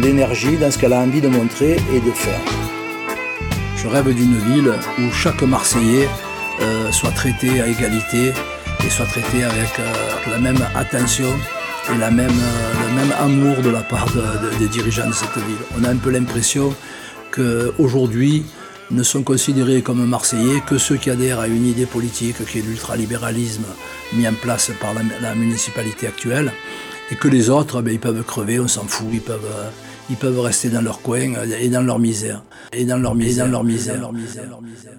l'énergie dans ce qu'elle a envie de montrer et de faire. Je rêve d'une ville où chaque Marseillais euh, soit traité à égalité et soit traité avec euh, la même attention et euh, le même amour de la part de- de- des dirigeants de cette ville. On a un peu l'impression qu'aujourd'hui ne sont considérés comme Marseillais que ceux qui adhèrent à une idée politique qui est l'ultralibéralisme mis en place par la municipalité actuelle et que les autres, ben, ils peuvent crever, on s'en fout, ils peuvent, ils peuvent rester dans leur coin et dans leur misère. Et dans leur misère, dans leur misère, leur misère, leur misère.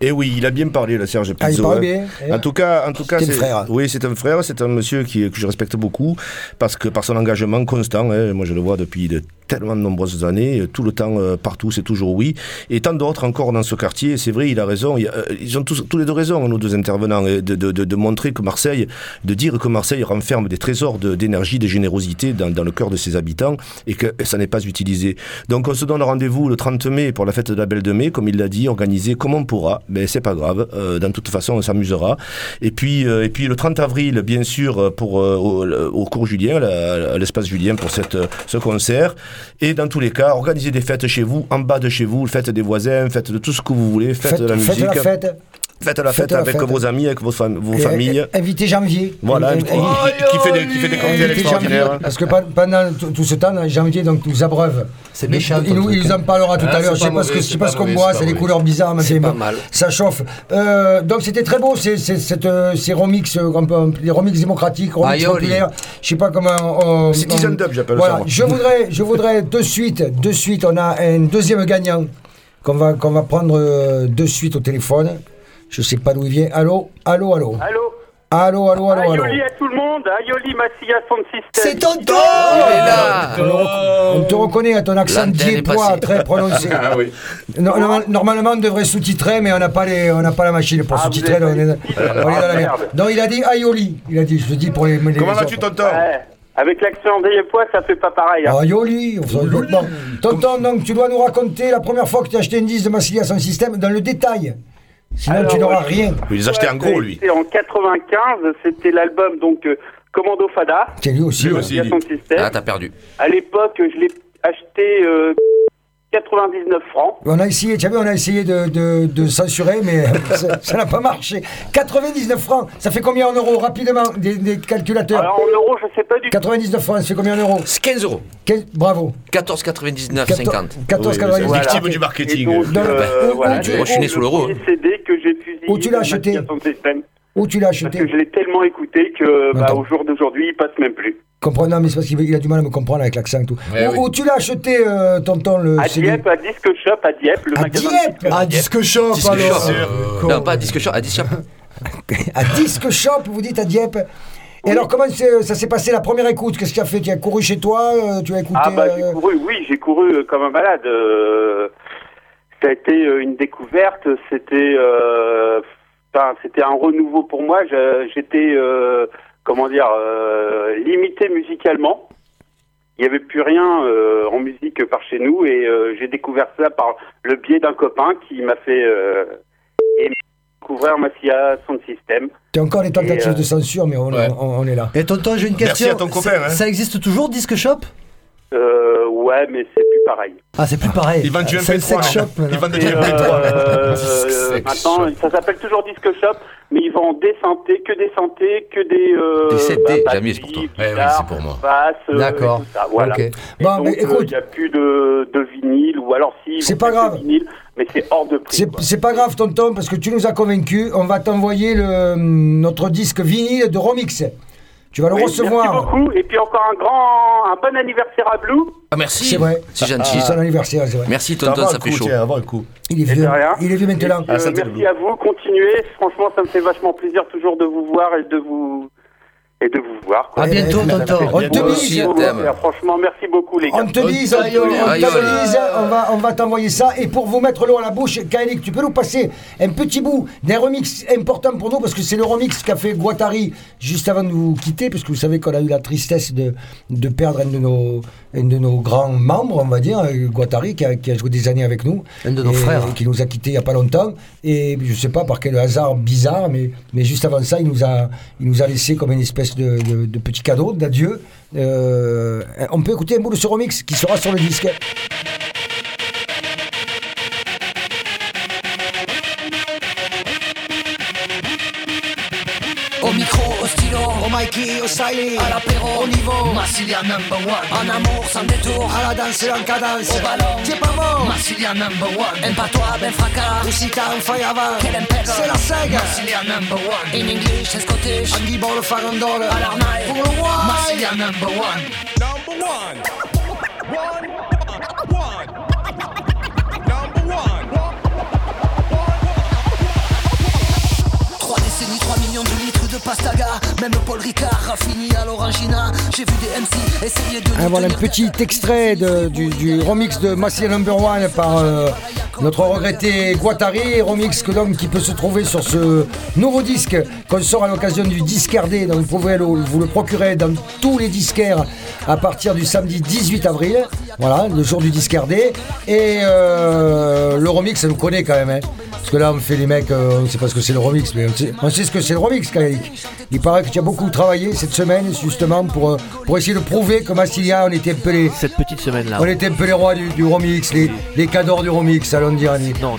Et oui, il a bien parlé, le Serge Ah, il Pizzo. parle hein. bien, hein. En tout cas, en tout cas, C'est un c'est- frère. Oui, c'est un frère, c'est un monsieur qui, que je respecte beaucoup parce que par son engagement constant, hein, moi je le vois depuis de tellement de nombreuses années, euh, tout le temps, euh, partout, c'est toujours oui. Et tant d'autres encore dans ce quartier, c'est vrai, il a raison. il a- euh, ils ont tous, tous les deux raison, nos deux intervenants, de, de, de, de montrer que Marseille, de dire que Marseille renferme des trésors d'énergie, de, générosité dans, dans le cœur de ses habitants et que ça n'est pas utilisé. Donc on se donne rendez-vous le 30 mai pour la fête de la Belle de Mai, comme il l'a dit, organisé comme on pourra. Mais c'est pas grave. Euh, dans toute façon, on s'amusera. Et puis, euh, et puis le 30 avril, bien sûr, pour euh, au, au cours Julien, l'espace Julien pour cette, ce concert. Et dans tous les cas, organisez des fêtes chez vous, en bas de chez vous, fête des voisins, fête de tout ce que vous voulez, fête, Faites, de la faites musique. la fête. Faites la Faites fête la avec fête. vos amis, avec vos, fam- vos Et- familles. et- Invitez janvier. Voilà, Invi- qui, fait des, qui fait des cocktails invitez janvier. extraordinaires. Parce que pe- pendant tout, tout ce temps, dans janvier, donc nous abreuve. C'est méchant, Il, il nous en hein. parlera tout Ah, à l'heure. c'est Je sais pas ce que je sais c'est pas ce qu'on boit, c'est c'est des couleurs bizarres, mais C'est pas mal. Ça chauffe. Euh, donc c'était très beau, c'est, c'est, cette, euh, ces remix, euh, un peu- les remix démocratiques, remix Aioli. populaires. Je sais pas comment. on- Citizen on- Dub, j'appelle ça. Je voudrais, je voudrais de suite, de suite, on a un deuxième gagnant qu'on va, qu'on va prendre euh, de suite au téléphone. Je sais pas d'où il vient. Allô, allô, allô. Allô Allô, allô, allô, allô. Aioli à tout le monde, Aioli Massia Sound System. C'est tonton Il est là on, te reconnaît à ton accent passée. très prononcé. Ah oui. No- normal- normalement, on devrait sous-titrer, mais on n'a pas, les- on n'a pas la machine pour Ah, sous-titrer. donc On, est, on dans la Ah, merde. merde. Non, il a dit Aioli. Il a dit, je dis pour les. les Comment les vas-tu, autres. tonton Ouais, avec l'accent diepois, ça fait pas pareil. hein. Aioli. on s'en doute. Bon. Tonton, donc, tu dois nous raconter la première fois que tu as acheté une disque de Massilia sans système dans le détail. Sinon, Alors, tu n'auras ouais. rien. Il les achetait en gros, lui. C'était en 95, c'était l'album donc euh, Commando Fada. C'est lui aussi. Lui aussi. Massia Sound System. Ah, t'as perdu. À l'époque, je l'ai acheté euh, 99 francs. On a essayé, tu as vu, on a essayé de, de- de censurer, mais ça n'a pas marché. 99 francs, ça fait combien en euros Rapidement, des, des calculateurs. Alors en euros, je sais pas du tout. 99 francs, ça fait combien en euros C'est 15 euros. Quel- Bravo. 14,99, 50. 14,99. Voilà. Victime du marketing. Et donc, euh, où- voilà, où tu- j'ai Moi, je suis né sous l'euro, que j'ai Où tu l'as acheté Où tu l'as Parce acheté que je l'ai tellement écouté que bah, au jour d'aujourd'hui, il passe même plus. Comprends, non, mais c'est parce qu'il il a du mal à me comprendre avec l'accent et tout. Ouais, où, oui. où tu l'as acheté, euh, tonton, le À CD Dieppe, à Disque Shop, à Dieppe, le À magasin Dieppe. Ah, disque shop Disque alors. shop. Euh, Non, pas à disque shop, à disque shop. À Disque Shop, vous dites à Dieppe Et alors, comment ça s'est passé la première écoute? Qu'est-ce que tu as fait? Tu as couru chez toi euh, Tu as écouté Ah bah j'ai euh, couru, oui, j'ai couru euh, comme un malade. euh, ça a été une découverte, c'était, euh, enfin, c'était un renouveau pour moi. J'étais, euh, comment dire, euh, limité musicalement. Il n'y avait plus rien euh, en musique par chez nous et euh, j'ai découvert ça par le biais d'un copain qui m'a fait euh, découvrir Massia Sound System. T'as encore des tentatives euh, de censure, mais on, Ouais. on- on est là. Et tonton, j'ai une Merci question. à ton copain, Ça- hein. Ça existe toujours, disque shop? Euh, ouais, mais c'est plus pareil. Ah, c'est plus pareil. Ils vendent du C'est le MP3. sex shop. hein. Ils vendent du Et, MP3. euh, Sex maintenant, shop. ça s'appelle toujours Disque Shop, mais ils vendent des synthés, que des synthés, que des. Euh, Des CD, bah, Jamie, c'est pour toi. Eh oui, guitares, c'est pour moi. euh, D'accord. voilà. Bon, donc, mais écoute- il n'y a plus de, de vinyle, ou alors si. C'est pas grave. Vinyle, mais c'est hors de prix. C'est pas grave, tonton, parce que tu nous as convaincus. On va t'envoyer notre disque vinyle de Romix. Tu vas le Oui, recevoir. Merci beaucoup. Et puis encore un grand, un bon anniversaire à Blue. Ah, merci. C'est vrai. C'est gentil. C'est son anniversaire, c'est vrai. Merci, tonton, ça fait chaud. tiens, avoir un coup. Il est vieux. Il est vieux maintenant. Euh, Ah, merci à vous, continuez. Franchement, ça me fait vachement plaisir toujours de vous voir et de vous et de vous voir. quoi. À bientôt, tonton. On te t'aime. Franchement, merci beaucoup les gars. On te dise, on te, on va, on va t'envoyer ça. Et pour vous mettre l'eau à la bouche, Kaelik, tu peux nous passer un petit bout d'un remix important pour nous, parce que c'est le remix qu'a fait Guattari juste avant de nous quitter, parce que vous savez qu'on a eu la tristesse de, de perdre un de, nos, un de nos grands membres, on va dire, Guattari, qui a, qui a joué des années avec nous. Un de nos Et- frères. qui nous a quittés il n'y a pas longtemps. Et je sais pas par quel hasard bizarre, mais, mais juste avant ça, il nous a, il nous a laissé comme une espèce de, de- de petit cadeau d'adieu. Euh, on peut écouter un bout de ce remix qui sera sur le disque. Stylo, au styling, à l'apéro, au niveau, Massilia number one. En amour, sans détour, à la danse et en cadence. Au ballon, t'es pas bon, Massilia number one. Impatois, ben fracas, ou si t'as un feuille avant, c'est la sega. Massilia number one. In English, in Scottish, Andy Ball, Farandole, à l'arnaille, pour le roi, Massilia number one. Trois de pastaga Même Paul Ricard a fini à l'orangina J'ai vu des MC essayer de Ah, voilà un petit extrait de- du, du remix de Massier Number One par euh, notre regretté Guattari, remix que donc qui peut se trouver sur ce nouveau disque qu'on sort à l'occasion du Discardé. Donc vous pouvez le- vous le procurer dans tous les disquaires à partir du samedi 18 avril. Voilà, le jour du Discardé. Et euh, le remix, ça nous connaît quand même. hein. Parce que là, on fait les mecs, euh, on ne sait pas ce que c'est le remix, mais on sait, on sait ce que c'est le remix, Kaelik. Il paraît que tu as beaucoup travaillé cette semaine, justement, pour, euh, pour essayer de prouver que Massilia, on était un peu les, Cette petite semaine-là. on était un peu les rois du, du remix, les, les cadors du remix, allons dire. Non,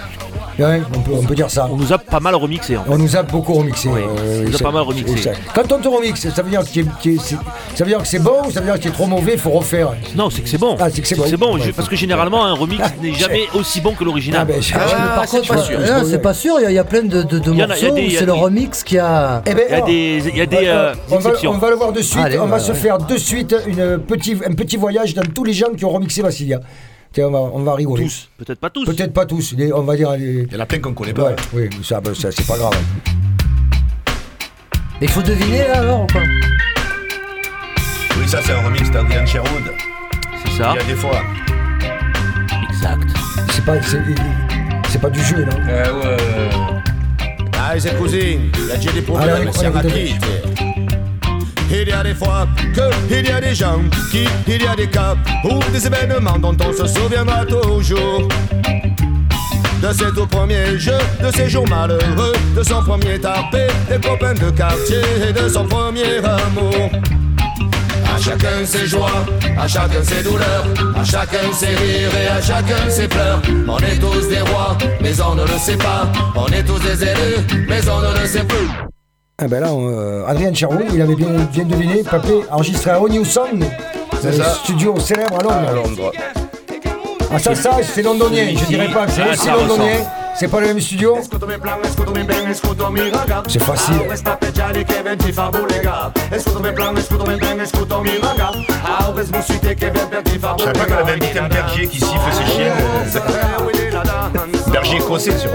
Ouais, on, peut, on peut dire ça. on nous a pas mal remixé. en fait. On nous a beaucoup remixé. Oui, euh, on nous a c'est- pas mal remixé. c'est ça. Quand on te remixe, ça veut dire que, c'est- ça veut dire que c'est bon ou ça veut dire que tu es trop mauvais, il faut refaire Non, c'est que c'est bon. Ah, c'est que c'est bon. Ouais. parce que généralement, un remix n'est jamais aussi bon que Ah, l'original. ben, je- Ah, je- mais par c'est contre, pas sûr. c'est pas sûr. Il y a- il plein de, de, de Il il morceaux il c'est le remix qui a. Eh ben, Il y a des, il y a des on- euh, on, va, exceptions. on va le voir de suite. Allez, on va ouais, se ouais. faire de suite une petit, un petit voyage dans tous les gens qui ont remixé Massilia. Tiens, on va, on va rigoler. Tous, peut-être pas tous. Peut-être pas tous. les- on va dire. les- Il y en a plein qu'on connaît pas. Ouais, oui, ça, ben, ça, c'est pas grave. Mais il faut deviner là alors ou pas? Oui, ça, c'est un remix d'Adrian Sherwood. C'est ça. Il y a des fois. Exact. C'est pas, c'est, c'est pas du jeu, non Ah, c'est a des Allez, problèmes, allez, c'est allez, rapide. Il y a des fois que il y a des gens qui, il y a des cas ou des événements dont on se souviendra toujours. De cet au premier jeu, de ces jours malheureux, de son premier tapé, des copains de quartier et de son premier amour. À chacun ses joies, à chacun ses douleurs, à chacun ses rires et à chacun ses pleurs. On est tous des rois, mais on ne le sait pas. On est tous des élus, mais on ne le sait plus. Ah ben là, euh, Adrien Cherou, il avait bien, bien deviné, Papé enregistré à New Sound, C'est le studio célèbre à Londres. À Londres. Ah ça, ça, c'est londonien, je dirais pas que c'est Ah, aussi londonien, ressemble. C'est pas le même studio. C'est facile. Je savais pas qu'on avait invité un berger qui siffle ses chiens. berger écossais sur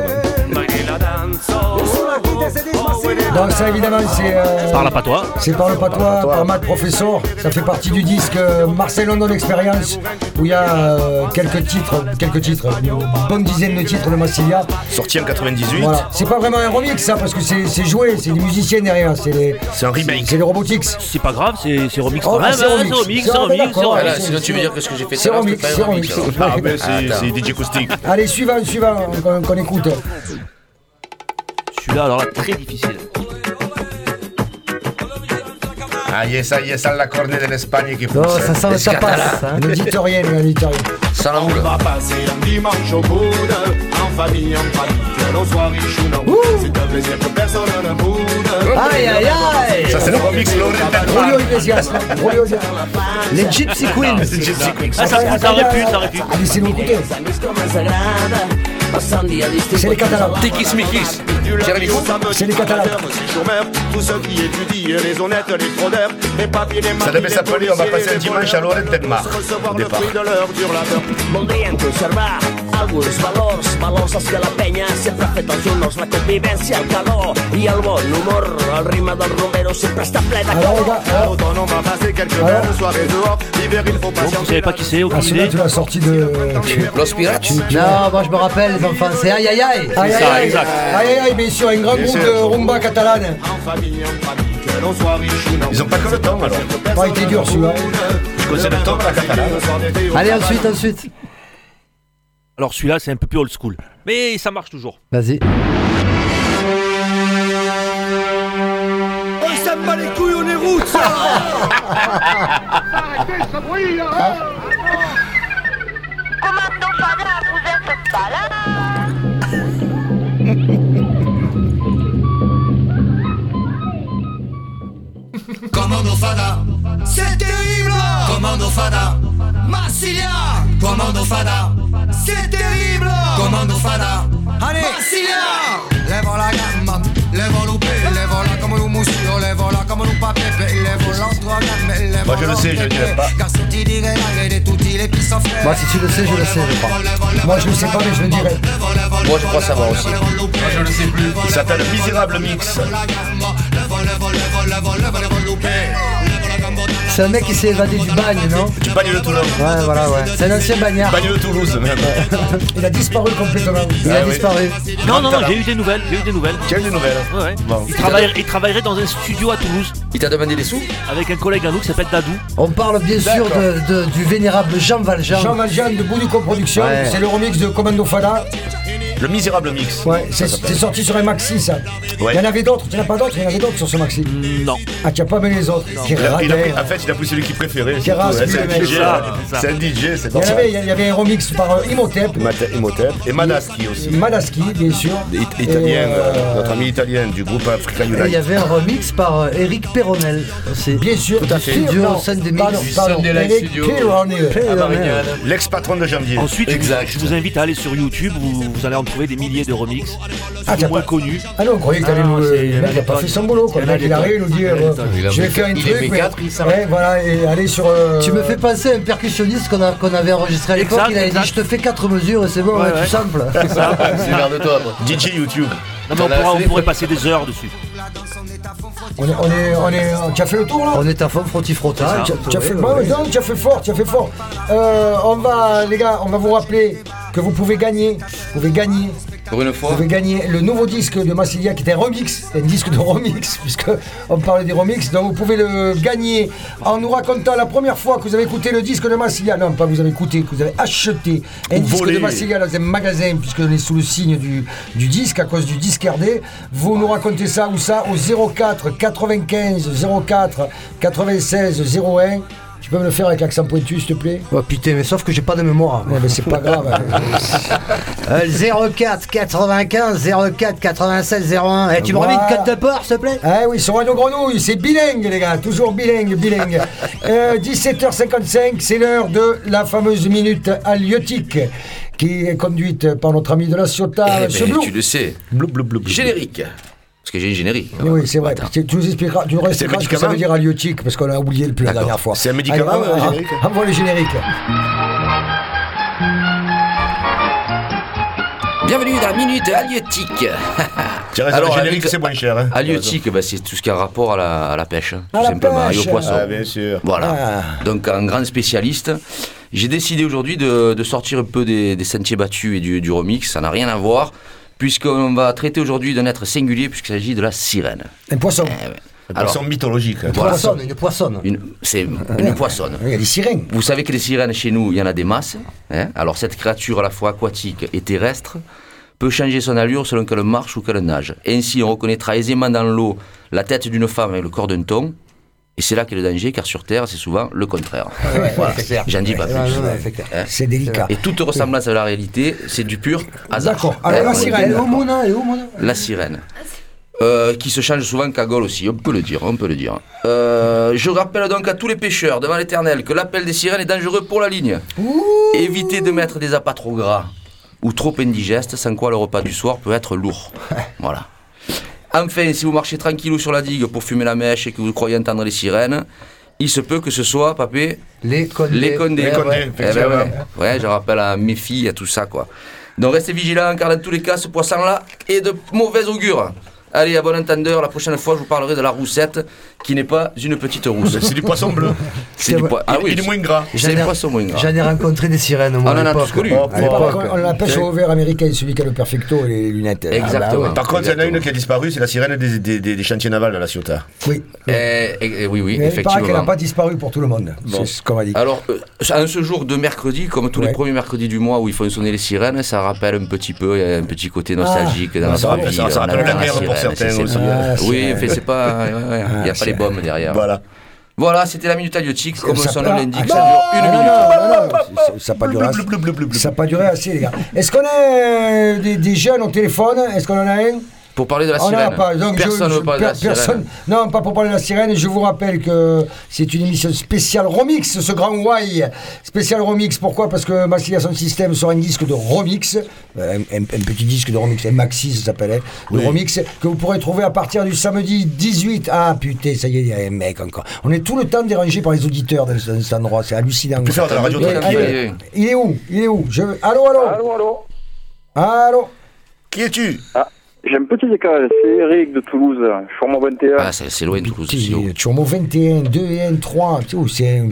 Donc ça évidemment c'est... euh, Par la patois. C'est par le patois, par Matt Professor. Ça fait partie du disque euh, Marseille London Experience où il y a euh, quelques titres, quelques titres, une bonne dizaine de titres de Massilia. Sorti en 98. Voilà. C'est pas vraiment un remix ça parce que c'est joué, c'est des musiciens derrière, c'est les. C'est un remake. C'est les robotics. C'est pas grave, c'est c'est remix Oh, bah, c'est hein, remix. C'est remix, C'est remix, c'est remix. sinon tu veux dire que ce que j'ai fait C'est remix, c'est pas un remix, remix. Ah ben c'est DJ. Allez, suivant, suivant, qu'on qu'on écoute. Celui-là, alors là, très difficile. Ah, y esa, y esa la corne de l'Espagne qui Non, pousse. ça sent le Escatala. tapas. hein. Un éditorien. Sans la moule. On va passer un dimanche au coude, en famille, en famille, que l'on soit riche ou non. C'est un plaisir que personne ne boude. Aïe aïe aïe Ça c'est le remix Laurent Julio Iglesias. Julio Iglesias. Les Gypsy Queens C'est Gypsy Queen. Ah, ça, ça aurait pu, ça aurait pu. Allez, c'est nous écouter. C'est les Catalans. Tikis-mikis. Jérémy Fou. C'est les Catalans. Tous ceux qui étudient, les honnêtes, les fraudeurs, les papiers, les Ça devait s'appeler On va passer un dimanche à Laurent Delmar. Recevoir Au le départ. fruit de leur dur labeur. Voldríem conservar alguns valors, valors als que la penya sempre ha fet els honors, la convivència, el calor i el bon humor. El ritme del rumbero sempre està ple de Alors, les calor. gars, alors, Automne, on va passer quelques Alors belles soirées dehors. L'hiver, il faut Donc, vous savez pas qui c'est, ah, aucune celui-là, idée tu l'as sorti de. Los Pirates. Non, moi je me rappelle les enfants, c'est aïe aïe aïe Aïe, ça, aïe, aïe, exact. aïe, aïe, aïe, bien sûr, un grand groupe de rumba catalane. Ils ont pas que le temps alors. Pas été dur celui-là. Je connaissais le temps de la catalane. Allez ensuite, ensuite Alors celui-là, c'est un peu plus old school. Mais ça marche toujours. Vas-y. On s'en bat les couilles, on est route, Commando Fadra, vous êtes pas Commando Fada, c'est terrible. Commando Fada, Massilia. Commando Fada, c'est terrible. Commando Fada, Massilia. Levo la gamba, levo l'upé, levo la come un museo, levo la un levo l'altro gambe, levo Moi, je le sais, je le dirai pas. Moi si tu le sais, je le sais, je crois. Moi, je ne sais pas, mais je le dirai. Moi je crois savoir aussi. Je le sais plus. Il s'appelle Misérable Mix. C'est un mec qui s'est évadé du bagne, non Du bagne de Toulon. Ouais, voilà, ouais. C'est un ancien bagnard. Bagne de Toulouse même. Il a disparu complètement. Il Ah a oui. disparu. Non, non, non, j'ai eu des nouvelles, j'ai eu des nouvelles. Des nouvelles. Ouais, ouais. Bon. Il, travaillerait, il travaillerait dans un studio à Toulouse Il t'a demandé des sous avec un collègue à nous qui s'appelle Dadou. On parle bien sûr de, de- du vénérable Jean Valjean. Jean Valjean de Boudico Production, Ouais. c'est le remix de Commando Fada. Le Misérable Mix. Ouais, c'est sorti sur un maxi ça. Ouais. Il y en avait d'autres, tu n'en as pas d'autres, il y en avait d'autres sur ce maxi. Non. Ah, tu n'as pas mis les autres. Il a- il a pris- radin. en fait, il a pris celui qui préférait. C'est un. DJ. Hein. c'est un DJ, c'est Il y, avait, il y avait un remix par euh, Imhotep, et Madaski aussi. Madaski, bien sûr. It- Italien, euh, euh, notre ami italien du groupe Africa Et il y avait un remix par euh, Eric Perronel. Bien sûr, Tout à fait. Non, Sunday Mix. Du. Perronel. L'ex-patron de janvier. Ensuite, je vous- Exact. je vous invite à aller sur YouTube où vous allez en trouver des milliers de remix. Ah, moins pas- connus. Ah non, on croyait que t'allais nous. c'est- Le mec, il a des pas fait son boulot, quoi. Le mec, il arrive, il tonnes. nous dit, euh, je vais faire un il truc. Ouais, voilà, et aller sur. euh, Tu me fais penser à un percussionniste qu'on a- qu'on avait enregistré à l'époque. Il avait dit. Je te fais quatre mesures et c'est bon, tu samples. C'est l'air de toi. moi. DJ YouTube. Non, mais on, pourra- on pourrait passer des heures dessus. On est, on est, on est, tu as fait le tour là? On est à fond frotti frotta. Ah, tu, tu as fait, ouais, ouais, non, tu as fait fort, tu as fait fort. Euh, on va, les gars, on va vous rappeler que vous pouvez gagner. Vous pouvez gagner. Pour une Vous fois. pouvez gagner le nouveau disque de Massilia qui est un remix, un disque de remix, puisque on parle des remix. Donc vous pouvez le gagner en nous racontant la première fois que vous avez écouté le disque de Massilia. Non, pas vous avez écouté, que vous avez acheté un disque de Massilia dans un magasin, puisqu'on est sous le signe du, du disque, à cause du disque RD. Vous nous racontez ça ou ça au 04 95 04 96 01. Tu peux me le faire avec l'accent pointu, s'il te plaît Oh putain, mais sauf que j'ai pas de mémoire. Ouais, mais c'est pas grave. Euh, 04 95 04 96 01. Eh, tu me remets une cote de porc, s'il te plaît Ah oui, sur Radio Grenouille, c'est bilingue, les gars, toujours bilingue, bilingue. Euh, 17h55, c'est l'heure de la fameuse minute halieutique qui est conduite par notre ami de la Ciotat, Eh ben, Blou. tu le sais. Générique. Parce que j'ai une générique. Oui, oui, c'est vrai. Tu, tu nous expliqueras, tu nous C'est un expliqueras ce que ça veut dire halieutique, parce qu'on a oublié depuis la dernière fois. C'est un médicament, Allez, un on- générique on- Envoie le générique. Bienvenue dans la minute halieutique. Tiens, Alors, le générique, c'est moins cher. Hein. Halieutique, bah, c'est tout ce qui a rapport à la, à la pêche. hein, À tout la simplement, et pêche. au poisson. Ah, bien sûr. Voilà. Ah. Donc, un grand spécialiste. J'ai décidé aujourd'hui de, de sortir un peu des, des sentiers battus et du, du remix. Ça n'a rien à voir, puisqu'on va traiter aujourd'hui d'un être singulier, puisqu'il s'agit de la sirène. Un poisson. Eh ouais. Un Alors, poisson mythologique. voilà. Poissonne, une poissonne. Une- C'est une poissonne. Il y a des sirènes. Vous savez que les sirènes chez nous, il y en a des masses. hein. Alors cette créature à la fois aquatique et terrestre peut changer son allure selon qu'elle marche ou qu'elle nage. Ainsi, on reconnaîtra aisément dans l'eau la tête d'une femme avec le corps d'un thon. Et c'est là qu'est le danger, car sur Terre, c'est souvent le contraire. Voilà. J'en dis pas plus. C'est. Hein. C'est délicat. Et toute ressemblance à la réalité, c'est du pur hasard. D'accord. Alors, la sirène. est Elle est La sirène. Euh, qui se change souvent cagole aussi, on peut le dire, on peut le dire. Euh, je rappelle donc à tous les pêcheurs devant l'éternel que l'appel des sirènes est dangereux pour la ligne. Évitez de mettre des appâts trop gras ou trop indigestes, sans quoi le repas du soir peut être lourd. voilà. Enfin, si vous marchez tranquillou sur la digue pour fumer la mèche et que vous croyez entendre les sirènes, il se peut que ce soit, papé, Les condés. les condés. Les condés, Eh ben effectivement. ouais. Ouais, je rappelle à mes filles, à tout ça, quoi. Donc restez vigilants, car dans tous les cas, ce poisson-là est de mauvaise augure. Allez, à bon entendeur, la prochaine fois, je vous parlerai de la roussette, qui n'est pas une petite rousse. C'est du poisson bleu. C'est du poisson. Ah Il- oui, il est moins gras. C'est J'en du ai- poisson moins gras. J'en ai rencontré des sirènes, moi, Ah, non, à non, l'époque. tous. À À l'époque. on la pêche au verre américain, celui qui a le perfecto et les lunettes. Exactement. Par contre, il y en a une qui a disparu, c'est la sirène des, des, des- des chantiers navals de la Ciotat. Oui. Eh, eh, eh, oui, oui, Mais il qu'elle n'a effectivement. pas disparu pour tout le monde. Bon. C'est ce qu'on m'a dit. Alors, euh, en ce jour de mercredi, comme tous Ouais. les premiers mercredis du mois où ils font sonner les sirènes, ça rappelle un petit peu, il y a un petit côté nostalgique dans Ah, notre ça rappelle- vie. ça- ça on rappelle entend la guerre certains c'est- aussi. Ah, oui, mais c'est pas. ouais, ouais, Il n'y a Ah, pas les bombes derrière. Voilà. Voilà, c'était la minute halieutique, comme Ça son nom l'indique, Ah, ça dure une minute. non, non, Ça n'a pas duré assez. Ça a pas duré assez, les gars. Est-ce qu'on a euh, des, des jeunes au téléphone? Est-ce qu'on en a un? Pour parler de la a sirène. pas. Donc Personne ne je- veut parler de la personne-. Non, pas pour parler de la sirène. Je vous rappelle que c'est une émission spéciale remix, ce grand Y. Spécial remix. Pourquoi? Parce que Massilia son système sera un disque de remix. Euh, Un, un- un petit disque de remix. Un maxi, ça s'appelait. De Oui. remix. Que vous pourrez trouver à partir du samedi 18. Ah putain, ça y est, il y a un mec encore. On est tout le temps dérangé par les auditeurs dans, ce- dans cet endroit. C'est hallucinant. On peut faire de la radio allez, Il est où? Il est où? Je... Allô, allô? Allô, allô? Allô? Qui es-tu? Ah, j'ai un petit décalage. C'est Eric de Toulouse. Mon 21. Ah, c'est c'est loin de Toulouse Turmo 21, 2 et 3, c'est un,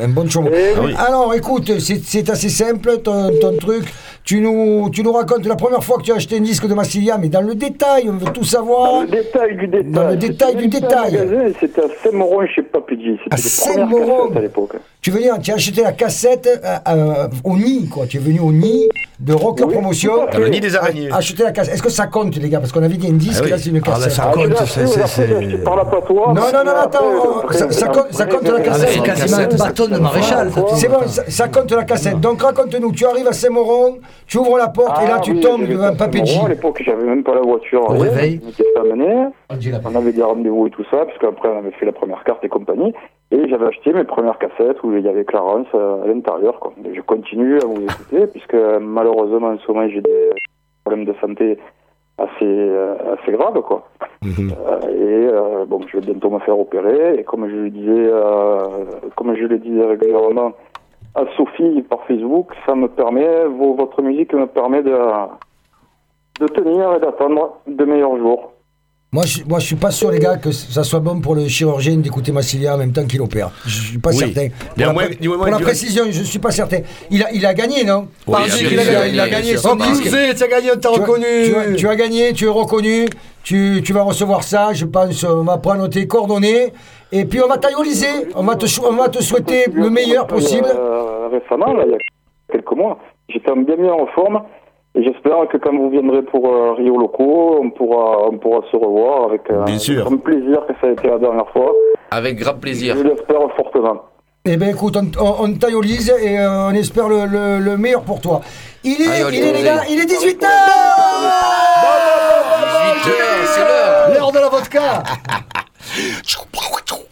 un bon turmo. Eh oui. Alors écoute, c'est c'est assez simple ton, ton truc. Tu nous, tu nous racontes la première fois que tu as acheté un disque de Massilia, mais dans le détail, on veut tout Dans savoir. le détail du détail. Dans le détail du détail. C'était à Saint-Moron chez Papidi. À Saint-Moron. à l'époque. Tu veux dire, tu as acheté la cassette euh, euh, au nid, quoi. Tu es venu au nid de Rocker Oui, Promotion. Dans le nid des araignées. A- Acheter la cassette. Est-ce que ça compte, les gars Parce qu'on avait dit un disque, Ah oui. là c'est une Ah, cassette. ça Ah, je compte, l'ai c'est- acheté, c'est- après, c'est- j'ai acheté par la patois. Non, non, non, attends, après, ça- ça compte- ça compte la cassette. Quasiment un bâton de maréchal. ça. C'est bon, ça, ça compte la cassette. Donc raconte-nous, tu arrives à Saint-Moron, tu ouvres la porte et là Ah tu oui, tombes devant un pas À l'époque, j'avais même pas la voiture. Au Ouais, réveil. On avait des rendez-vous et tout ça, puisque après on avait fait la première carte et compagnie. Et j'avais acheté mes premières cassettes où il y avait Clarence euh, à l'intérieur. Je continue à vous écouter, puisque malheureusement en ce moment j'ai des problèmes de santé assez, euh, assez graves. Quoi. Mhm. Euh, et euh, bon, je vais bientôt me faire opérer. Et comme je le disais, comme je le disais régulièrement à Sophie par Facebook, ça me permet, vo- votre musique me permet de, de tenir et d'attendre de meilleurs jours. Moi je, moi, je suis pas sûr, les gars, que ça soit bon pour le chirurgien d'écouter Massilia en même temps qu'il opère. Je suis pas Oui. certain. Pour, la, Néanmoins- pré- pour la précision, je suis pas certain. Il a, il a gagné, non Oui, Pardon, il, a, il a gagné, il a gagné, son disque. Tu as gagné, on t'a Tu as- reconnu. Tu, as, tu as gagné, tu es reconnu, tu, tu vas recevoir ça, je pense, on va prendre tes coordonnées, et puis on va tailloliser, on va te, on va te souhaiter le meilleur possible. Euh, récemment, là, il y a quelques mois, j'étais bien mieux en forme. J'espère que quand vous viendrez pour euh, Rio Loco, on pourra, on pourra se revoir avec euh, Bien sûr. comme plaisir que ça a été la dernière fois. Avec grand plaisir. Je l'espère fortement. Eh bien écoute, on, on, on taillolise et euh, on espère le, le- le meilleur pour toi. Il est, Allez, il est les gars, il est 18h c'est l'heure. L'heure de la vodka.